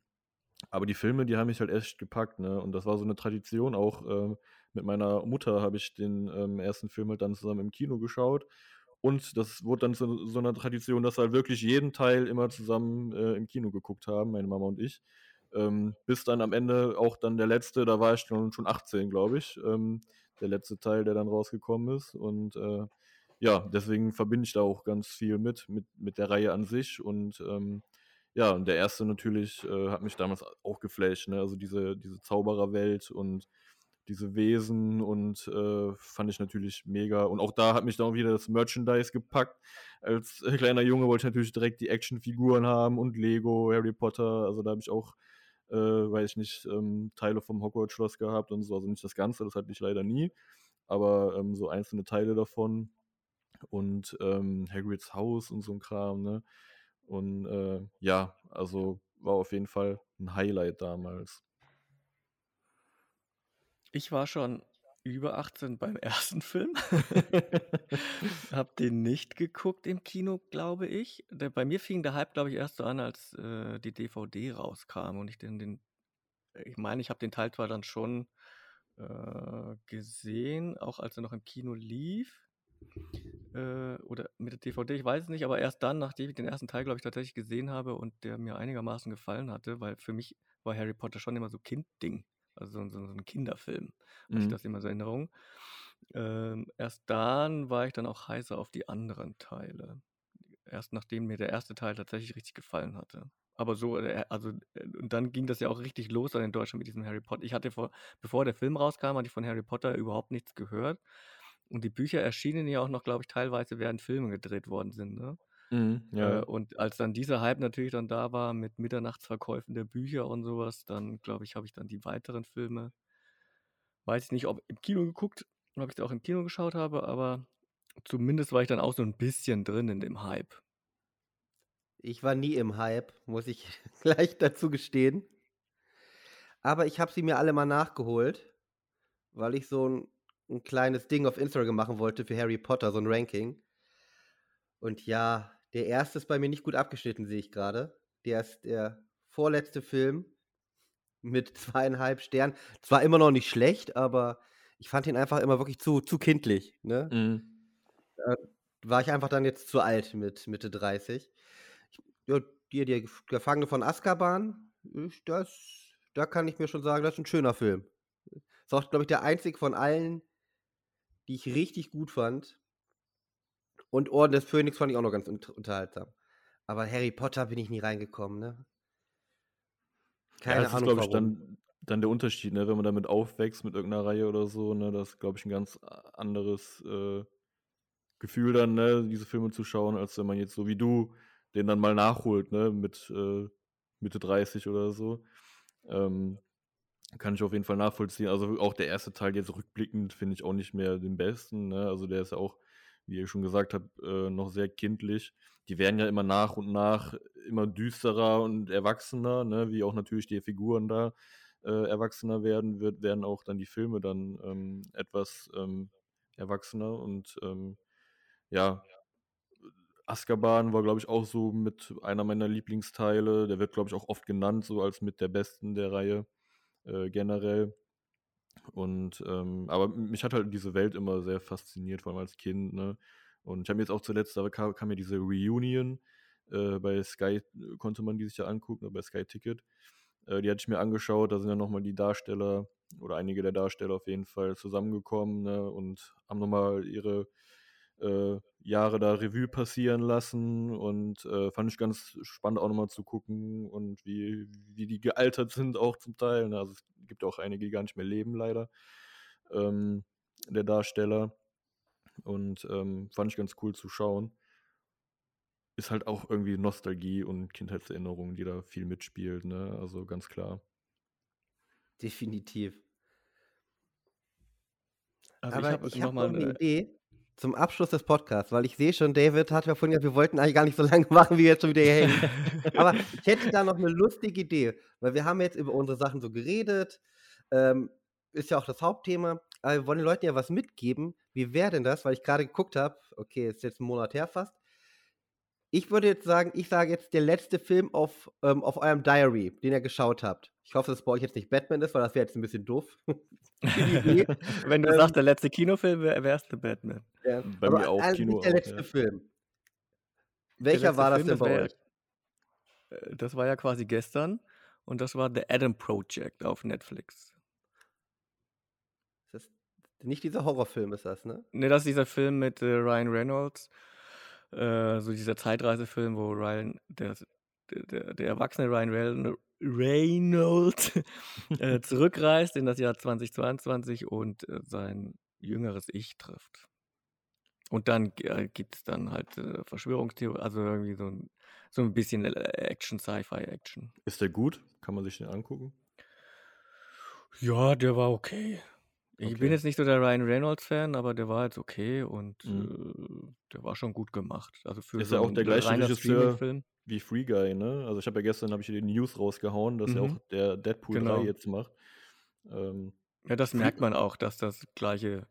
aber die Filme, die haben mich halt echt gepackt, ne? Und das war so eine Tradition. Auch äh, mit meiner Mutter habe ich den ähm, ersten Film halt dann zusammen im Kino geschaut. Und das wurde dann zu so einer Tradition, dass wir halt wirklich jeden Teil immer zusammen äh, im Kino geguckt haben, meine Mama und ich. Ähm, bis dann am Ende auch dann der letzte, da war ich schon, schon 18, glaube ich. Ähm, der letzte Teil, der dann rausgekommen ist. Und äh, ja, deswegen verbinde ich da auch ganz viel mit, mit, mit der Reihe an sich. Und ähm, ja, und der erste natürlich äh, hat mich damals auch geflasht, ne? Also diese, diese Zaubererwelt und diese Wesen und äh, fand ich natürlich mega. Und auch da hat mich dann wieder das Merchandise gepackt. Als kleiner Junge wollte ich natürlich direkt die Actionfiguren haben und Lego, Harry Potter. Also da habe ich auch, äh, weiß ich nicht, ähm, Teile vom Hogwarts-Schloss gehabt und so. Also nicht das Ganze, das hatte ich leider nie. aber ähm, so einzelne Teile davon und ähm, Hagrids Haus und so ein Kram, ne? Und äh, ja, also war auf jeden Fall ein Highlight damals. Ich war schon über 18 beim ersten Film. Hab den nicht geguckt im Kino, glaube ich. Der, bei mir fing der Hype, glaube ich, erst so an, als äh, die DVD rauskam und ich den, den ich meine, ich habe den Teil zwar dann schon äh, gesehen, auch als er noch im Kino lief. Äh, oder mit der DVD, ich weiß es nicht, aber erst dann, nachdem ich den ersten Teil, glaube ich, tatsächlich gesehen habe und der mir einigermaßen gefallen hatte, weil für mich war Harry Potter schon immer so Kindding. Also so, so, ein Kinderfilm, hatte ich Mhm. das immer so in Erinnerung. Ähm, erst dann war ich dann auch heißer auf die anderen Teile. Erst nachdem mir der erste Teil tatsächlich richtig gefallen hatte. Aber so, äh, also, äh, und dann ging das ja auch richtig los dann in Deutschland mit diesem Harry Potter. Ich hatte vor, bevor der Film rauskam, hatte ich von Harry Potter überhaupt nichts gehört. Und die Bücher erschienen ja auch noch, glaube ich, teilweise während Filme gedreht worden sind. Ne? Mhm, ja, Äh, und als dann dieser Hype natürlich dann da war mit Mitternachtsverkäufen der Bücher und sowas, dann glaube ich, habe ich dann die weiteren Filme, weiß ich nicht, ob im Kino geguckt, ob ich die auch im Kino geschaut habe, aber zumindest war ich dann auch so ein bisschen drin in dem Hype. Ich war nie im Hype, muss ich gleich dazu gestehen. Aber ich habe sie mir alle mal nachgeholt, weil ich so ein, ein kleines Ding auf Instagram machen wollte für Harry Potter, so ein Ranking. Und ja, der erste ist bei mir nicht gut abgeschnitten, sehe ich gerade. Der ist der vorletzte Film mit zweieinhalb Sternen. Zwar immer noch nicht schlecht, aber ich fand ihn einfach immer wirklich zu, zu kindlich. Ne? Mhm. war ich einfach dann jetzt zu alt mit Mitte 30. Ich, ja, die, die Gefangene von Azkaban, das, da kann ich mir schon sagen, das ist ein schöner Film. Ist auch, glaube ich, der einzige von allen, die ich richtig gut fand. Und Orden des Phönix fand ich auch noch ganz unter- unterhaltsam. Aber Harry Potter bin ich nie reingekommen, ne? Ja, Keine das ist, Ahnung glaube ich, dann, dann der Unterschied, ne? Wenn man damit aufwächst mit irgendeiner Reihe oder so, ne? Das ist, glaube ich, ein ganz a- anderes äh, Gefühl dann, ne? Diese Filme zu schauen, als wenn man jetzt so wie du den dann mal nachholt, ne? Mit äh, Mitte 30 oder so. Ähm, kann ich auf jeden Fall nachvollziehen. Also auch der erste Teil jetzt rückblickend finde ich auch nicht mehr den besten. Ne? Also der ist ja auch, wie ihr schon gesagt habt, äh, noch sehr kindlich. Die werden ja immer nach und nach immer düsterer und erwachsener, ne? wie auch natürlich die Figuren da äh, erwachsener werden, wird, werden auch dann die Filme dann ähm, etwas ähm, erwachsener und ähm, ja, Azkaban war, glaube ich, auch so mit einer meiner Lieblingsteile. Der wird, glaube ich, auch oft genannt, so als mit der besten der Reihe äh, generell. Und ähm, aber mich hat halt diese Welt immer sehr fasziniert, vor allem als Kind, ne? Und ich habe mir jetzt auch zuletzt, da kam, kam mir diese Reunion, äh, bei Sky äh, konnte man die sich ja angucken, bei Sky Ticket. Äh, die hatte ich mir angeschaut, da sind ja nochmal die Darsteller oder einige der Darsteller auf jeden Fall zusammengekommen, ne? Und haben nochmal ihre äh, Jahre da Revue passieren lassen und äh, fand ich ganz spannend auch nochmal zu gucken und wie, wie die gealtert sind auch zum Teil. Ne? Also es gibt auch einige, die gar nicht mehr leben, leider, ähm, der Darsteller. Und ähm, fand ich ganz cool zu schauen. Ist halt auch irgendwie Nostalgie und Kindheitserinnerungen, die da viel mitspielt, ne? Also ganz klar. Definitiv. Also Aber ich habe nochmal noch eine eine, Idee zum Abschluss des Podcasts, weil ich sehe schon, David hat ja vorhin gesagt, wir wollten eigentlich gar nicht so lange machen, wie wir jetzt schon wieder hier hängen. Aber ich hätte da noch eine lustige Idee, weil wir haben jetzt über unsere Sachen so geredet, ähm, ist ja auch das Hauptthema, aber wir wollen den Leuten ja was mitgeben. Wie wäre denn das, weil ich gerade geguckt habe, okay, ist jetzt ein Monat her fast. Ich würde jetzt sagen, ich sage jetzt der letzte Film auf, ähm, auf eurem Diary, den ihr geschaut habt. Ich hoffe, dass es bei euch jetzt nicht Batman ist, weil das wäre jetzt ein bisschen doof. Wenn du Ähm, sagst, der letzte Kinofilm wäre wär's The Batman. Ja, Bei aber mir auch, also Kino nicht der auch, letzte ja. Film. Welcher letzte war das Film, denn das bei wär, euch? äh, das war ja quasi gestern und das war The Adam Project auf Netflix. Das ist nicht dieser Horrorfilm ist das, ne? Ne, das ist dieser Film mit äh, Ryan Reynolds, äh, so dieser Zeitreisefilm, wo Ryan, der, der, der erwachsene Ryan Reyn- Reynolds äh, zurückreist in das Jahr 2022 und äh, sein jüngeres Ich trifft. Und dann äh, gibt es dann halt äh, Verschwörungstheorie, also irgendwie so ein, so ein bisschen Action, Sci-Fi-Action. Ist der gut? Kann man sich den angucken? Ja, der war okay. Ich bin Okay. jetzt nicht so der Ryan Reynolds-Fan, aber der war jetzt okay und Mhm. äh, der war schon gut gemacht. Also für Ist so ja auch der gleiche Regisseur wie Free Guy, ne? Also ich habe ja gestern habe ich die News rausgehauen, dass er Mhm. auch der Deadpool 3 Genau. jetzt macht. Ähm, Ja, das Free merkt man auch, dass das gleiche,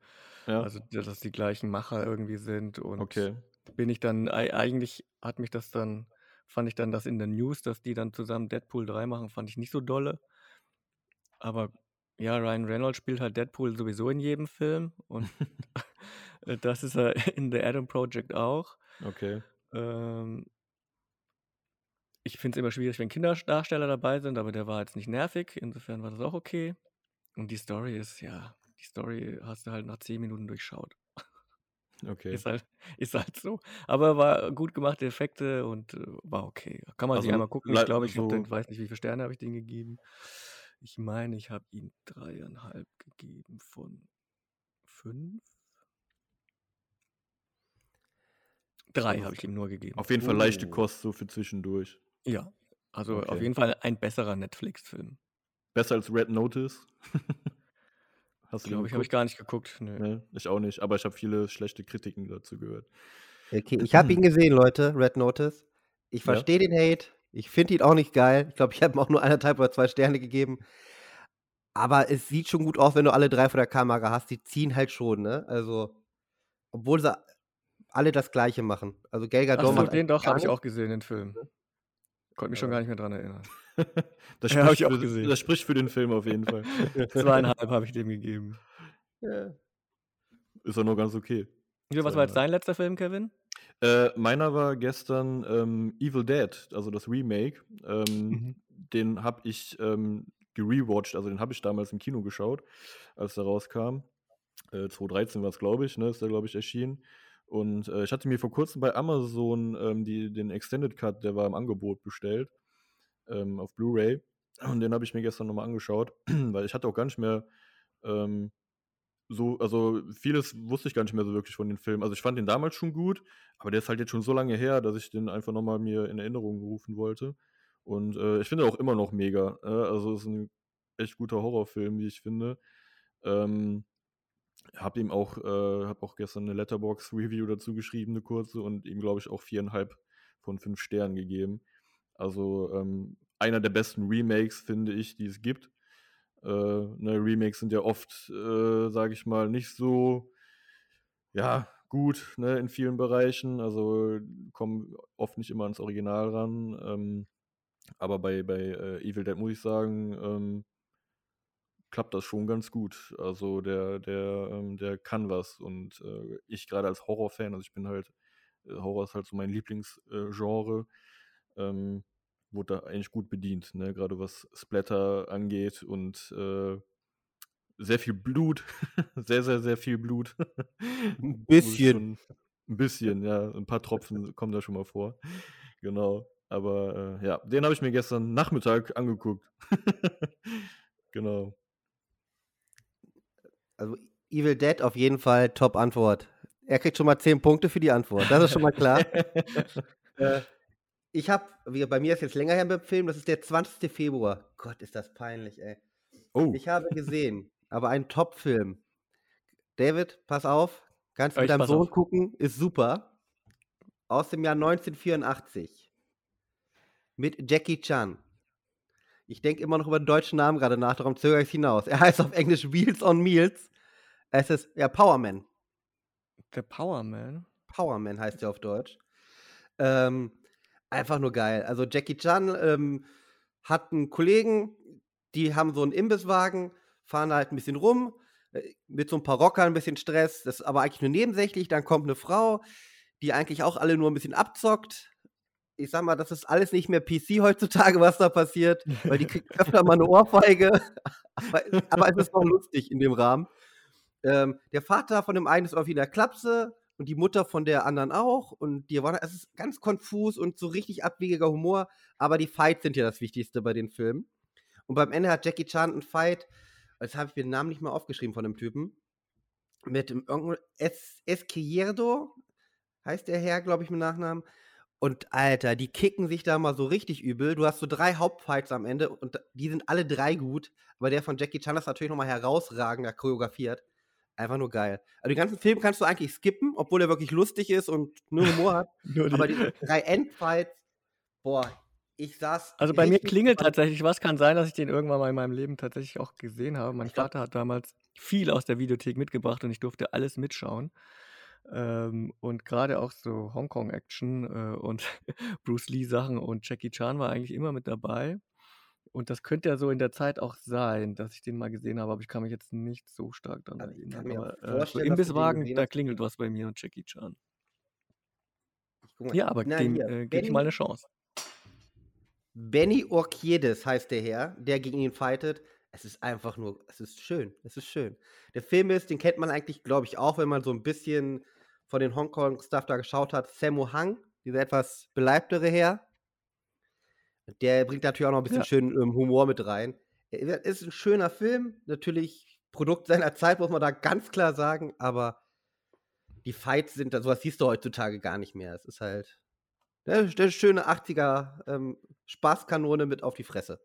ja, also dass das die gleichen Macher irgendwie sind und okay. bin ich dann, ei- eigentlich hat mich das dann, fand ich dann das in der News, dass die dann zusammen Deadpool 3 machen, fand ich nicht so dolle. Aber ja, Ryan Reynolds spielt halt Deadpool sowieso in jedem Film und äh, das ist er in The Adam Project auch. Okay. Ähm, ich finde es immer schwierig, wenn Kinderdarsteller dabei sind, aber der war jetzt nicht nervig, insofern war das auch okay. Und die Story ist, ja, die Story hast du halt nach zehn Minuten durchschaut. Okay. Ist halt, ist halt so. Aber war gut gemachte Effekte und äh, war okay. Kann man sich Also einmal gucken. Ich glaube, ich hab den, so weiß nicht, wie viele Sterne habe ich den gegeben. Ich meine, ich habe ihm dreieinhalb gegeben von fünf. Drei habe ich ihm nur gegeben. auf jeden Fall leichte Oh. Kost so für zwischendurch. Ja, also auf Okay. jeden Fall ein besserer Netflix-Film. Besser als Red Notice. Hast du Glaube ich, habe ich gar nicht geguckt. Nö. Ne, ich auch nicht, aber ich habe viele schlechte Kritiken dazu gehört. Okay, ich habe ihn gesehen, Leute, Red Notice. Ich Ja? verstehe den Hate. Ich finde ihn auch nicht geil. Ich glaube, ich habe ihm auch nur anderthalb oder zwei Sterne gegeben. Aber es sieht schon gut aus, wenn du alle drei vor der Kamera hast. Die ziehen halt schon, ne? Also, obwohl sie alle das Gleiche machen. Also, Gadot Achso, macht den doch, habe ich auch gesehen, den Film. Konnte mich schon Ja. gar nicht mehr dran erinnern. Das Ja, spricht, ich auch für, gesehen. das spricht für den Film auf jeden Fall. Zweieinhalb habe ich dem gegeben. Ja. Ist auch noch ganz okay. Ja, was war jetzt dein letzter Film, Kevin? Äh, meiner war gestern ähm, Evil Dead, also das Remake. Ähm, Mhm. Den habe ich ähm, gerewatcht, also den habe ich damals im Kino geschaut, als der rauskam. Äh, 2013 war es, glaube ich, ne, ist der, glaube ich, erschienen. Und äh, ich hatte mir vor kurzem bei Amazon ähm, die, den Extended Cut, der war im Angebot bestellt, ähm, auf Blu-ray. Und den habe ich mir gestern nochmal angeschaut, weil ich hatte auch gar nicht mehr ähm, so, also vieles wusste ich gar nicht mehr so wirklich von den Filmen. Also ich fand den damals schon gut, aber der ist halt jetzt schon so lange her, dass ich den einfach nochmal mir in Erinnerung rufen wollte. Und äh, ich finde auch immer noch mega. Äh, also es ist ein echt guter Horrorfilm, wie ich finde. Ähm, hab ihm auch, äh, hab auch gestern eine Letterbox-Review dazu geschrieben, eine kurze, und ihm, glaube ich, auch viereinhalb von fünf Sternen gegeben. Also ähm, einer der besten Remakes, finde ich, die es gibt. Äh, ne, Remakes sind ja oft, äh, sage ich mal, nicht so, ja, gut, ne, in vielen Bereichen. Also kommen oft nicht immer ans Original ran. Ähm, aber bei, bei äh, Evil Dead muss ich sagen, ähm, klappt das schon ganz gut. Also der, der, ähm, der kann was. Und äh, ich gerade als Horrorfan, also ich bin halt, äh, Horror ist halt so mein Lieblingsgenre, äh, ähm, wurde da eigentlich gut bedient, ne? Gerade was Splatter angeht und äh, sehr viel Blut. sehr, sehr, sehr viel Blut. Ein bisschen. Ein bisschen, ja. Ein paar Tropfen kommen da schon mal vor. Genau. Aber äh, ja, den habe ich mir gestern Nachmittag angeguckt. genau. Also, Evil Dead auf jeden Fall Top-Antwort. Er kriegt schon mal 10 Punkte für die Antwort. Das ist schon mal klar. äh, ich habe, bei mir ist jetzt länger her mit dem Film, das ist der 20. Februar. Gott, ist das peinlich, ey. oh, Ich habe gesehen, aber ein Top-Film. David, pass auf, kannst du mit deinem Sohn auf. gucken, ist super. Aus dem Jahr 1984. Mit Jackie Chan. Ich denke immer noch über den deutschen Namen gerade nach, darum zögere ich hinaus. Er heißt auf Englisch Wheels on Meals. Es ist, ja, Powerman. Der Power Man. Powerman heißt er auf Deutsch. Ähm, einfach nur geil. Also Jackie Chan ähm, hat einen Kollegen, die haben so einen Imbisswagen, fahren halt ein bisschen rum, äh, mit so ein paar Rockern, ein bisschen Stress, das ist aber eigentlich nur nebensächlich. Dann kommt eine Frau, die eigentlich auch alle nur ein bisschen abzockt. Ich sag mal, das ist alles nicht mehr PC heutzutage, was da passiert, weil die kriegt öfter mal eine Ohrfeige. aber, aber es ist noch lustig in dem Rahmen. Ähm, der Vater von dem einen ist irgendwie in der Klapse und die Mutter von der anderen auch. Und die waren, es ist ganz konfus und so richtig abwegiger Humor. Aber die Fights sind ja das Wichtigste bei den Filmen. Und beim Ende hat Jackie Chan einen Fight, jetzt habe ich mir den Namen nicht mehr aufgeschrieben von dem Typen, mit dem irgendeinem es Esquierdo, heißt der Herr, glaube ich, mit Nachnamen. Und Alter, die kicken sich da mal so richtig übel. Du hast so drei Hauptfights am Ende und die sind alle drei gut. Aber der von Jackie Chan ist natürlich nochmal herausragender choreografiert. Einfach nur geil. Also den ganzen Film kannst du eigentlich skippen, obwohl er wirklich lustig ist und nur Humor hat. Nur die- Aber die drei Endfights, boah, ich saß. Also bei mir klingelt tatsächlich was. Kann sein, dass ich den irgendwann mal in meinem Leben tatsächlich auch gesehen habe. Mein Vater hat damals viel aus der Videothek mitgebracht und ich durfte alles mitschauen. Ähm, und gerade auch so Hongkong-Action äh, und Bruce Lee-Sachen und Jackie Chan war eigentlich immer mit dabei. Und das könnte ja so in der Zeit auch sein, dass ich den mal gesehen habe, aber ich kann mich jetzt nicht so stark daran Also ich erinnern. Aber äh, so Imbisswagen, da klingelt was bei mir und Jackie Chan. Mal. Ja, aber dem äh, gebe ich mal eine Chance. Benny Orkiedes heißt der Herr, der gegen ihn fightet. Es ist einfach nur, es ist schön, es ist schön. Der Film ist, den kennt man eigentlich, glaube ich, auch, wenn man so ein bisschen von den Hongkong-Stuff da geschaut hat. Sammo Hang, dieser etwas beleibtere Herr. Der bringt natürlich auch noch ein bisschen Ja. schönen ähm, Humor mit rein. Er ist ein schöner Film, natürlich Produkt seiner Zeit, muss man da ganz klar sagen, aber die Fights sind, sowas siehst du heutzutage gar nicht mehr. Es ist halt eine, eine schöne 80er ähm, Spaßkanone mit auf die Fresse.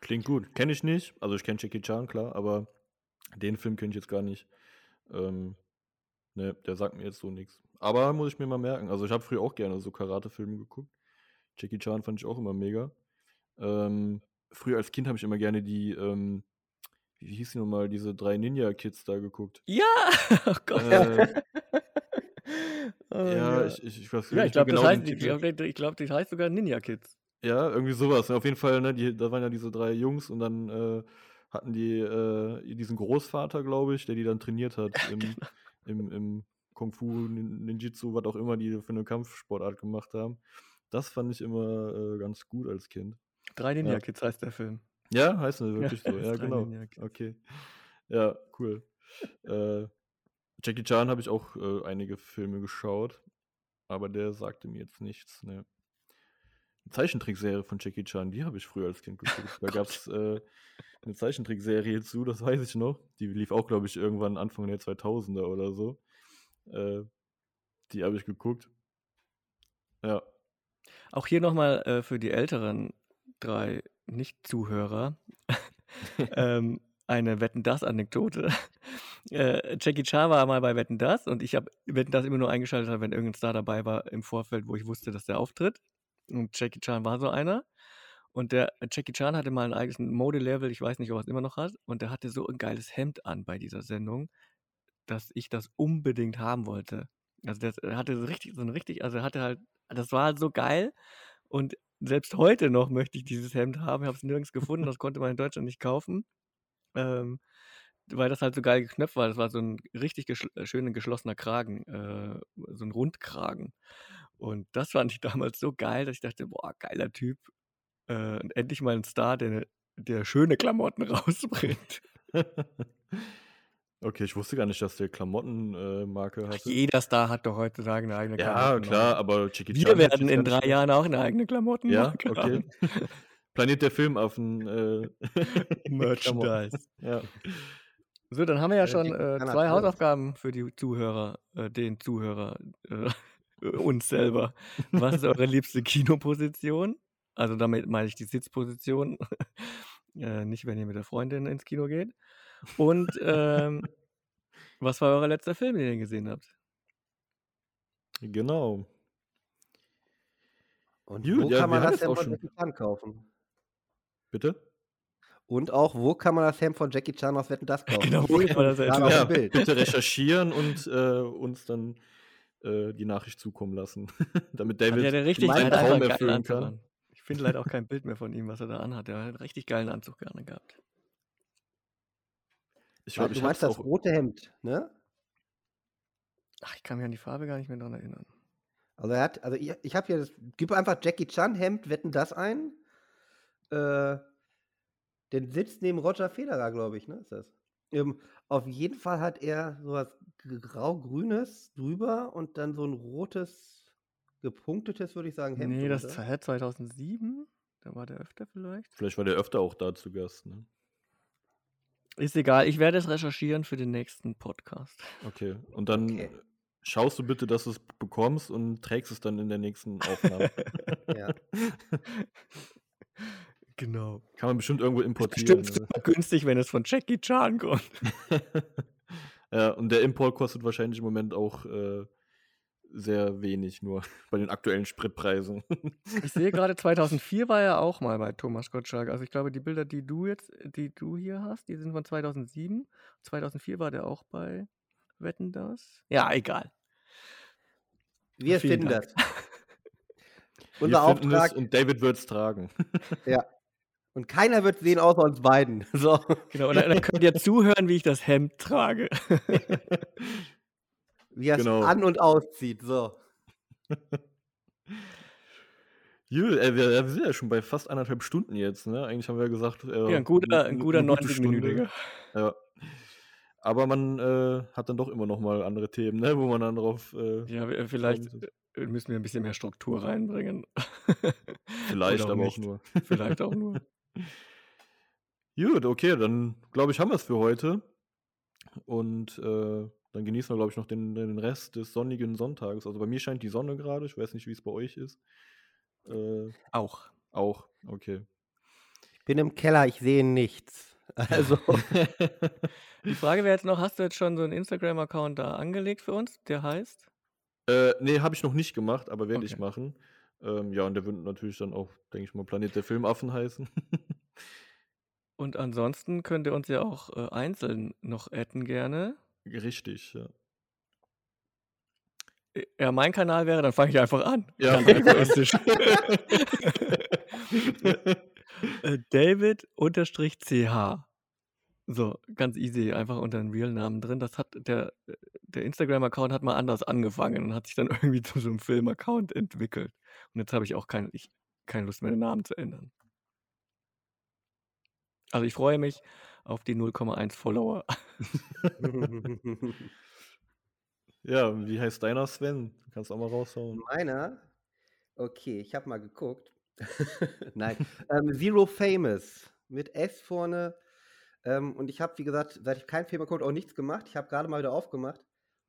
Klingt gut. Kenne ich nicht. Also ich kenne Jackie Chan, klar, aber den Film kenne ich jetzt gar nicht. Ähm, ne, der sagt mir jetzt so nichts. Aber muss ich mir mal merken. Also ich habe früher auch gerne so Karate-Filme geguckt. Jackie Chan fand ich auch immer mega. Ähm, früher als Kind habe ich immer gerne die, ähm, wie hieß die nochmal, diese drei Ninja-Kids da geguckt. Ja! Oh Gott. Äh, Oh, ja, ich, ich, ich weiß Ja, ich nicht glaube, das genau heißt, den ich glaube, ich glaub, das heißt sogar Ninja Kids. Ja, irgendwie sowas. Auf jeden Fall, ne, die, da waren ja diese drei Jungs und dann äh, hatten die äh, diesen Großvater, glaube ich, der die dann trainiert hat im, genau. im, im Kung Fu, Nin- Ninjitsu, was auch immer die für eine Kampfsportart gemacht haben. Das fand ich immer äh, ganz gut als Kind. Drei Ninja Ja. Kids heißt der Film. Ja, heißt das wirklich so. heißt Ja, genau. Okay. Ja, cool. äh, Jackie Chan habe ich auch äh, einige Filme geschaut, aber der sagte mir jetzt nichts. Ne. Eine Zeichentrickserie von Jackie Chan, die habe ich früher als Kind geguckt. Da gab es äh, eine Zeichentrickserie zu, das weiß ich noch. Die lief auch, glaube ich, irgendwann Anfang der 2000er oder so. Äh, die habe ich geguckt. Ja. Auch hier nochmal äh, für die älteren drei Nicht-Zuhörer ähm, eine Wetten das Anekdote. Äh, Jackie Chan war mal bei Wetten das und ich habe Wetten das immer nur eingeschaltet, wenn irgendein Star dabei war im Vorfeld, wo ich wusste, dass der auftritt. Und Jackie Chan war so einer. Und der Jackie Chan hatte mal ein eigenes Modelevel, ich weiß nicht, ob er es immer noch hat. Und der hatte so ein geiles Hemd an bei dieser Sendung, dass ich das unbedingt haben wollte. Also das er hatte so richtig, so ein richtig, also er hatte halt, das war halt so geil. Und selbst heute noch möchte ich dieses Hemd haben. Ich habe es nirgends gefunden, das konnte man in Deutschland nicht kaufen. Ähm, weil das halt so geil geknöpft war. Das war so ein richtig geschl äh, schöner geschlossener Kragen, äh, so ein Rundkragen. Und das fand ich damals so geil, dass ich dachte, boah, geiler Typ. Äh, und endlich mal ein Star, der, der schöne Klamotten rausbringt. Okay, ich wusste gar nicht, dass der Klamottenmarke Ach, hatte. jeder Star hat doch heutzutage eine eigene Ja, Klamottenmarke. klar, aber Chan Wir werden in drei Jahren auch eine eigene Ja, Klamottenmarke okay. haben. Planet der Filmaffen. Äh, Merchandise. ja. So, dann haben wir ja Äh, schon äh, hat zwei. Hausaufgaben für die Zuhörer, äh, den Zuhörer, äh, uns selber. Was ist eure liebste Kinoposition? Also damit meine ich die Sitzposition, äh, nicht wenn ihr mit der Freundin ins Kino geht. Und ähm, was war euer letzter Film, den ihr gesehen habt? Genau. Und Gut, wo ja, kann man das Hemd von Jackie Chan kaufen? Bitte? Und auch, wo kann man das Hemd von Jackie Chan aus Wetten das kaufen? Genau, wo Ich kann man das Hemd- Ja, Bild. bitte recherchieren und äh, uns dann äh, die Nachricht zukommen lassen, damit David ja seinen Traum erfüllen Anzug kann. an. Ich finde leider auch kein Bild mehr von ihm, was er da anhat. Der hat einen richtig geilen Anzug gerne gehabt. Ich Ah, glaube, du ich meinst das rote Hemd, ne? Ach, ich kann mich an die Farbe gar nicht mehr dran erinnern. Also er hat, also ich, ich habe hier, das, gib einfach Jackie Chan Hemd, wetten das ein. Äh, den sitzt neben Roger Federer, glaube ich, ne? Ist das? Ähm, auf jeden Fall hat er sowas grau-grünes drüber und dann so ein rotes, gepunktetes, würde ich sagen, Hemd. nee, das hä, 2007? Da war der öfter vielleicht. Vielleicht war der öfter auch da zu Gast. Ne? Ist egal, ich werde es recherchieren für den nächsten Podcast. Okay. Und dann Okay. schaust du bitte, dass du es bekommst und trägst es dann in der nächsten Aufnahme. Ja. Genau. Kann man bestimmt irgendwo importieren. Bestimmt super günstig, wenn es von Jackie Chan kommt. ja, und der Import kostet wahrscheinlich im Moment auch äh, sehr wenig, nur bei den aktuellen Spritpreisen. Ich sehe gerade, 2004 war er auch mal bei Thomas Gottschalk. Also ich glaube, die Bilder, die du jetzt, die du hier hast, die sind von 2007. 2004 war der auch bei Wetten das? Ja, egal. Wir Vielen finden Dank. das. Wir Unser finden es Auftrag, und David wird es tragen. ja. Und keiner wird sehen, außer uns beiden. So. Genau, und dann, dann könnt ihr zuhören, wie ich das Hemd trage. Wie er es Genau. an- und auszieht. So. Jö, äh, wir, wir sind ja schon bei fast anderthalb Stunden jetzt, ne? Eigentlich haben wir ja gesagt, äh, Ja, ein guter, ein guter eine gute 90-Minütiger. Ja. Aber man äh, hat dann doch immer noch mal andere Themen, ne? Wo man dann drauf. Äh, Ja, wir- vielleicht kommt. äh, müssen wir ein bisschen mehr Struktur reinbringen. Vielleicht, auch aber nicht. auch nur. Vielleicht auch nur. Gut, okay, dann glaube ich, haben wir es für heute. Und äh, dann genießen wir, glaube ich, noch den, den Rest des sonnigen Sonntages. Also bei mir scheint die Sonne gerade. Ich weiß nicht, wie es bei euch ist. Äh, Auch. auch, okay. Ich bin im Keller, ich sehe nichts. Also, Die Frage wäre jetzt noch, hast du jetzt schon so einen Instagram-Account da angelegt für uns? Der heißt? äh, nee, habe ich noch nicht gemacht, aber werde ich Okay. machen. Ähm, ja, und der wird natürlich dann auch, denke ich mal, Planet der Filmaffen heißen. Und ansonsten könnt ihr uns ja auch äh, einzeln noch adden gerne. Richtig, ja. Ja, mein Kanal wäre, dann fange ich einfach an. Ja, egoistisch. Äh, David unterstrich CH. So, ganz easy, einfach unter den Real-Namen drin. Das hat der, der Instagram-Account hat mal anders angefangen und hat sich dann irgendwie zu so einem Film-Account entwickelt. Und jetzt habe ich auch keine, ich, keine Lust mehr, den Namen zu ändern. Also ich freue mich auf die 0,1 Follower. Ja, wie heißt deiner Sven? Du kannst auch mal raushauen. meiner? Okay, ich habe mal geguckt. Nein. ähm, Zero Famous mit S vorne. Ähm, und ich habe, wie gesagt, seit ich keinen Film geguckt auch nichts gemacht. Ich habe gerade mal wieder aufgemacht.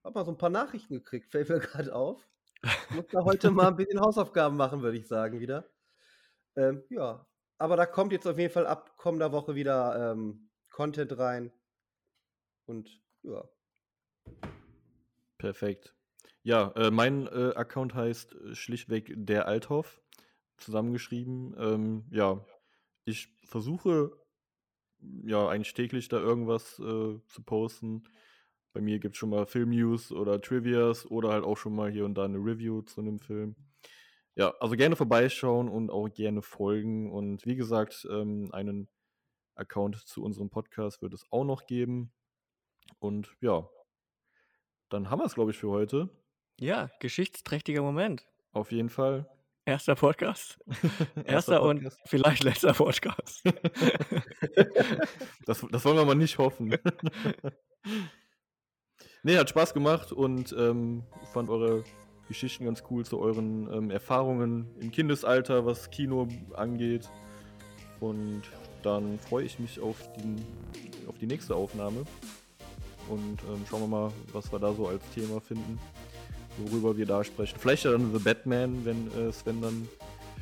Habe mal so ein paar Nachrichten gekriegt, fällt mir gerade auf. Ich muss da heute mal ein bisschen Hausaufgaben machen, würde ich sagen, wieder. Ähm, ja, aber da kommt jetzt auf jeden Fall ab kommender Woche wieder ähm, Content rein. Und ja. Perfekt. Ja, äh, mein äh, Account heißt äh, schlichtweg der Althoff, zusammengeschrieben. Ähm, ja, ich versuche ja eigentlich täglich da irgendwas äh, zu posten. Bei mir gibt es schon mal Film-News oder Trivias oder halt auch schon mal hier und da eine Review zu einem Film. Ja, also gerne vorbeischauen und auch gerne folgen. Und wie gesagt, ähm, einen Account zu unserem Podcast wird es auch noch geben. Und ja, dann haben wir es, glaube ich, für heute. Ja, geschichtsträchtiger Moment. Auf jeden Fall. Erster Podcast. Erster, und Podcast. vielleicht letzter Podcast. Das, das wollen wir mal nicht hoffen. nee, hat Spaß gemacht und ähm, fand eure Geschichten ganz cool zu euren ähm, Erfahrungen im Kindesalter, was Kino angeht. Und dann freue ich mich auf, den, auf die nächste Aufnahme. Und ähm, schauen wir mal, was wir da so als Thema finden, worüber wir da sprechen. Vielleicht ja dann The Batman, wenn äh, Sven dann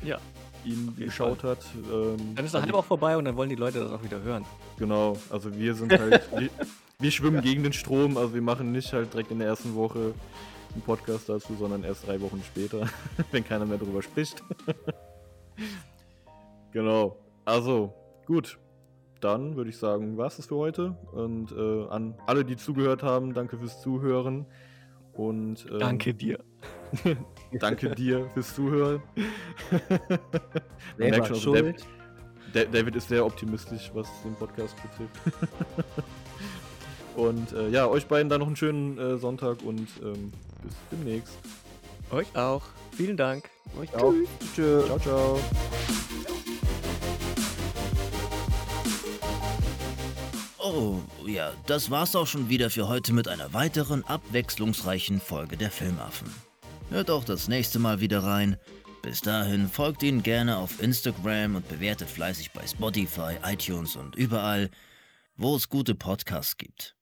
ja, ihn geschaut hat. Ähm, dann ist der also Hype auch vorbei und dann wollen die Leute das auch wieder hören. Genau, also wir sind halt, wir, wir schwimmen gegen den Strom, also wir machen nicht halt direkt in der ersten Woche einen Podcast dazu, sondern erst drei Wochen später, wenn keiner mehr drüber spricht. genau, also gut, dann würde ich sagen, war es das für heute und äh, an alle, die zugehört haben, danke fürs Zuhören und ähm, Danke dir. danke dir fürs Zuhören. Man Selber merkt schon, also der- schuld. Da- David ist sehr optimistisch, was den Podcast betrifft. und äh, ja, euch beiden dann noch einen schönen äh, Sonntag und ähm, bis demnächst. Euch auch. Vielen Dank. Euch auch. Tschüss. Ciao, ciao. Oh, ja, das war's auch schon wieder für heute mit einer weiteren abwechslungsreichen Folge der Filmaffen. Hört auch das nächste Mal wieder rein. Bis dahin folgt ihnen gerne auf Instagram und bewertet fleißig bei Spotify, iTunes und überall, wo es gute Podcasts gibt.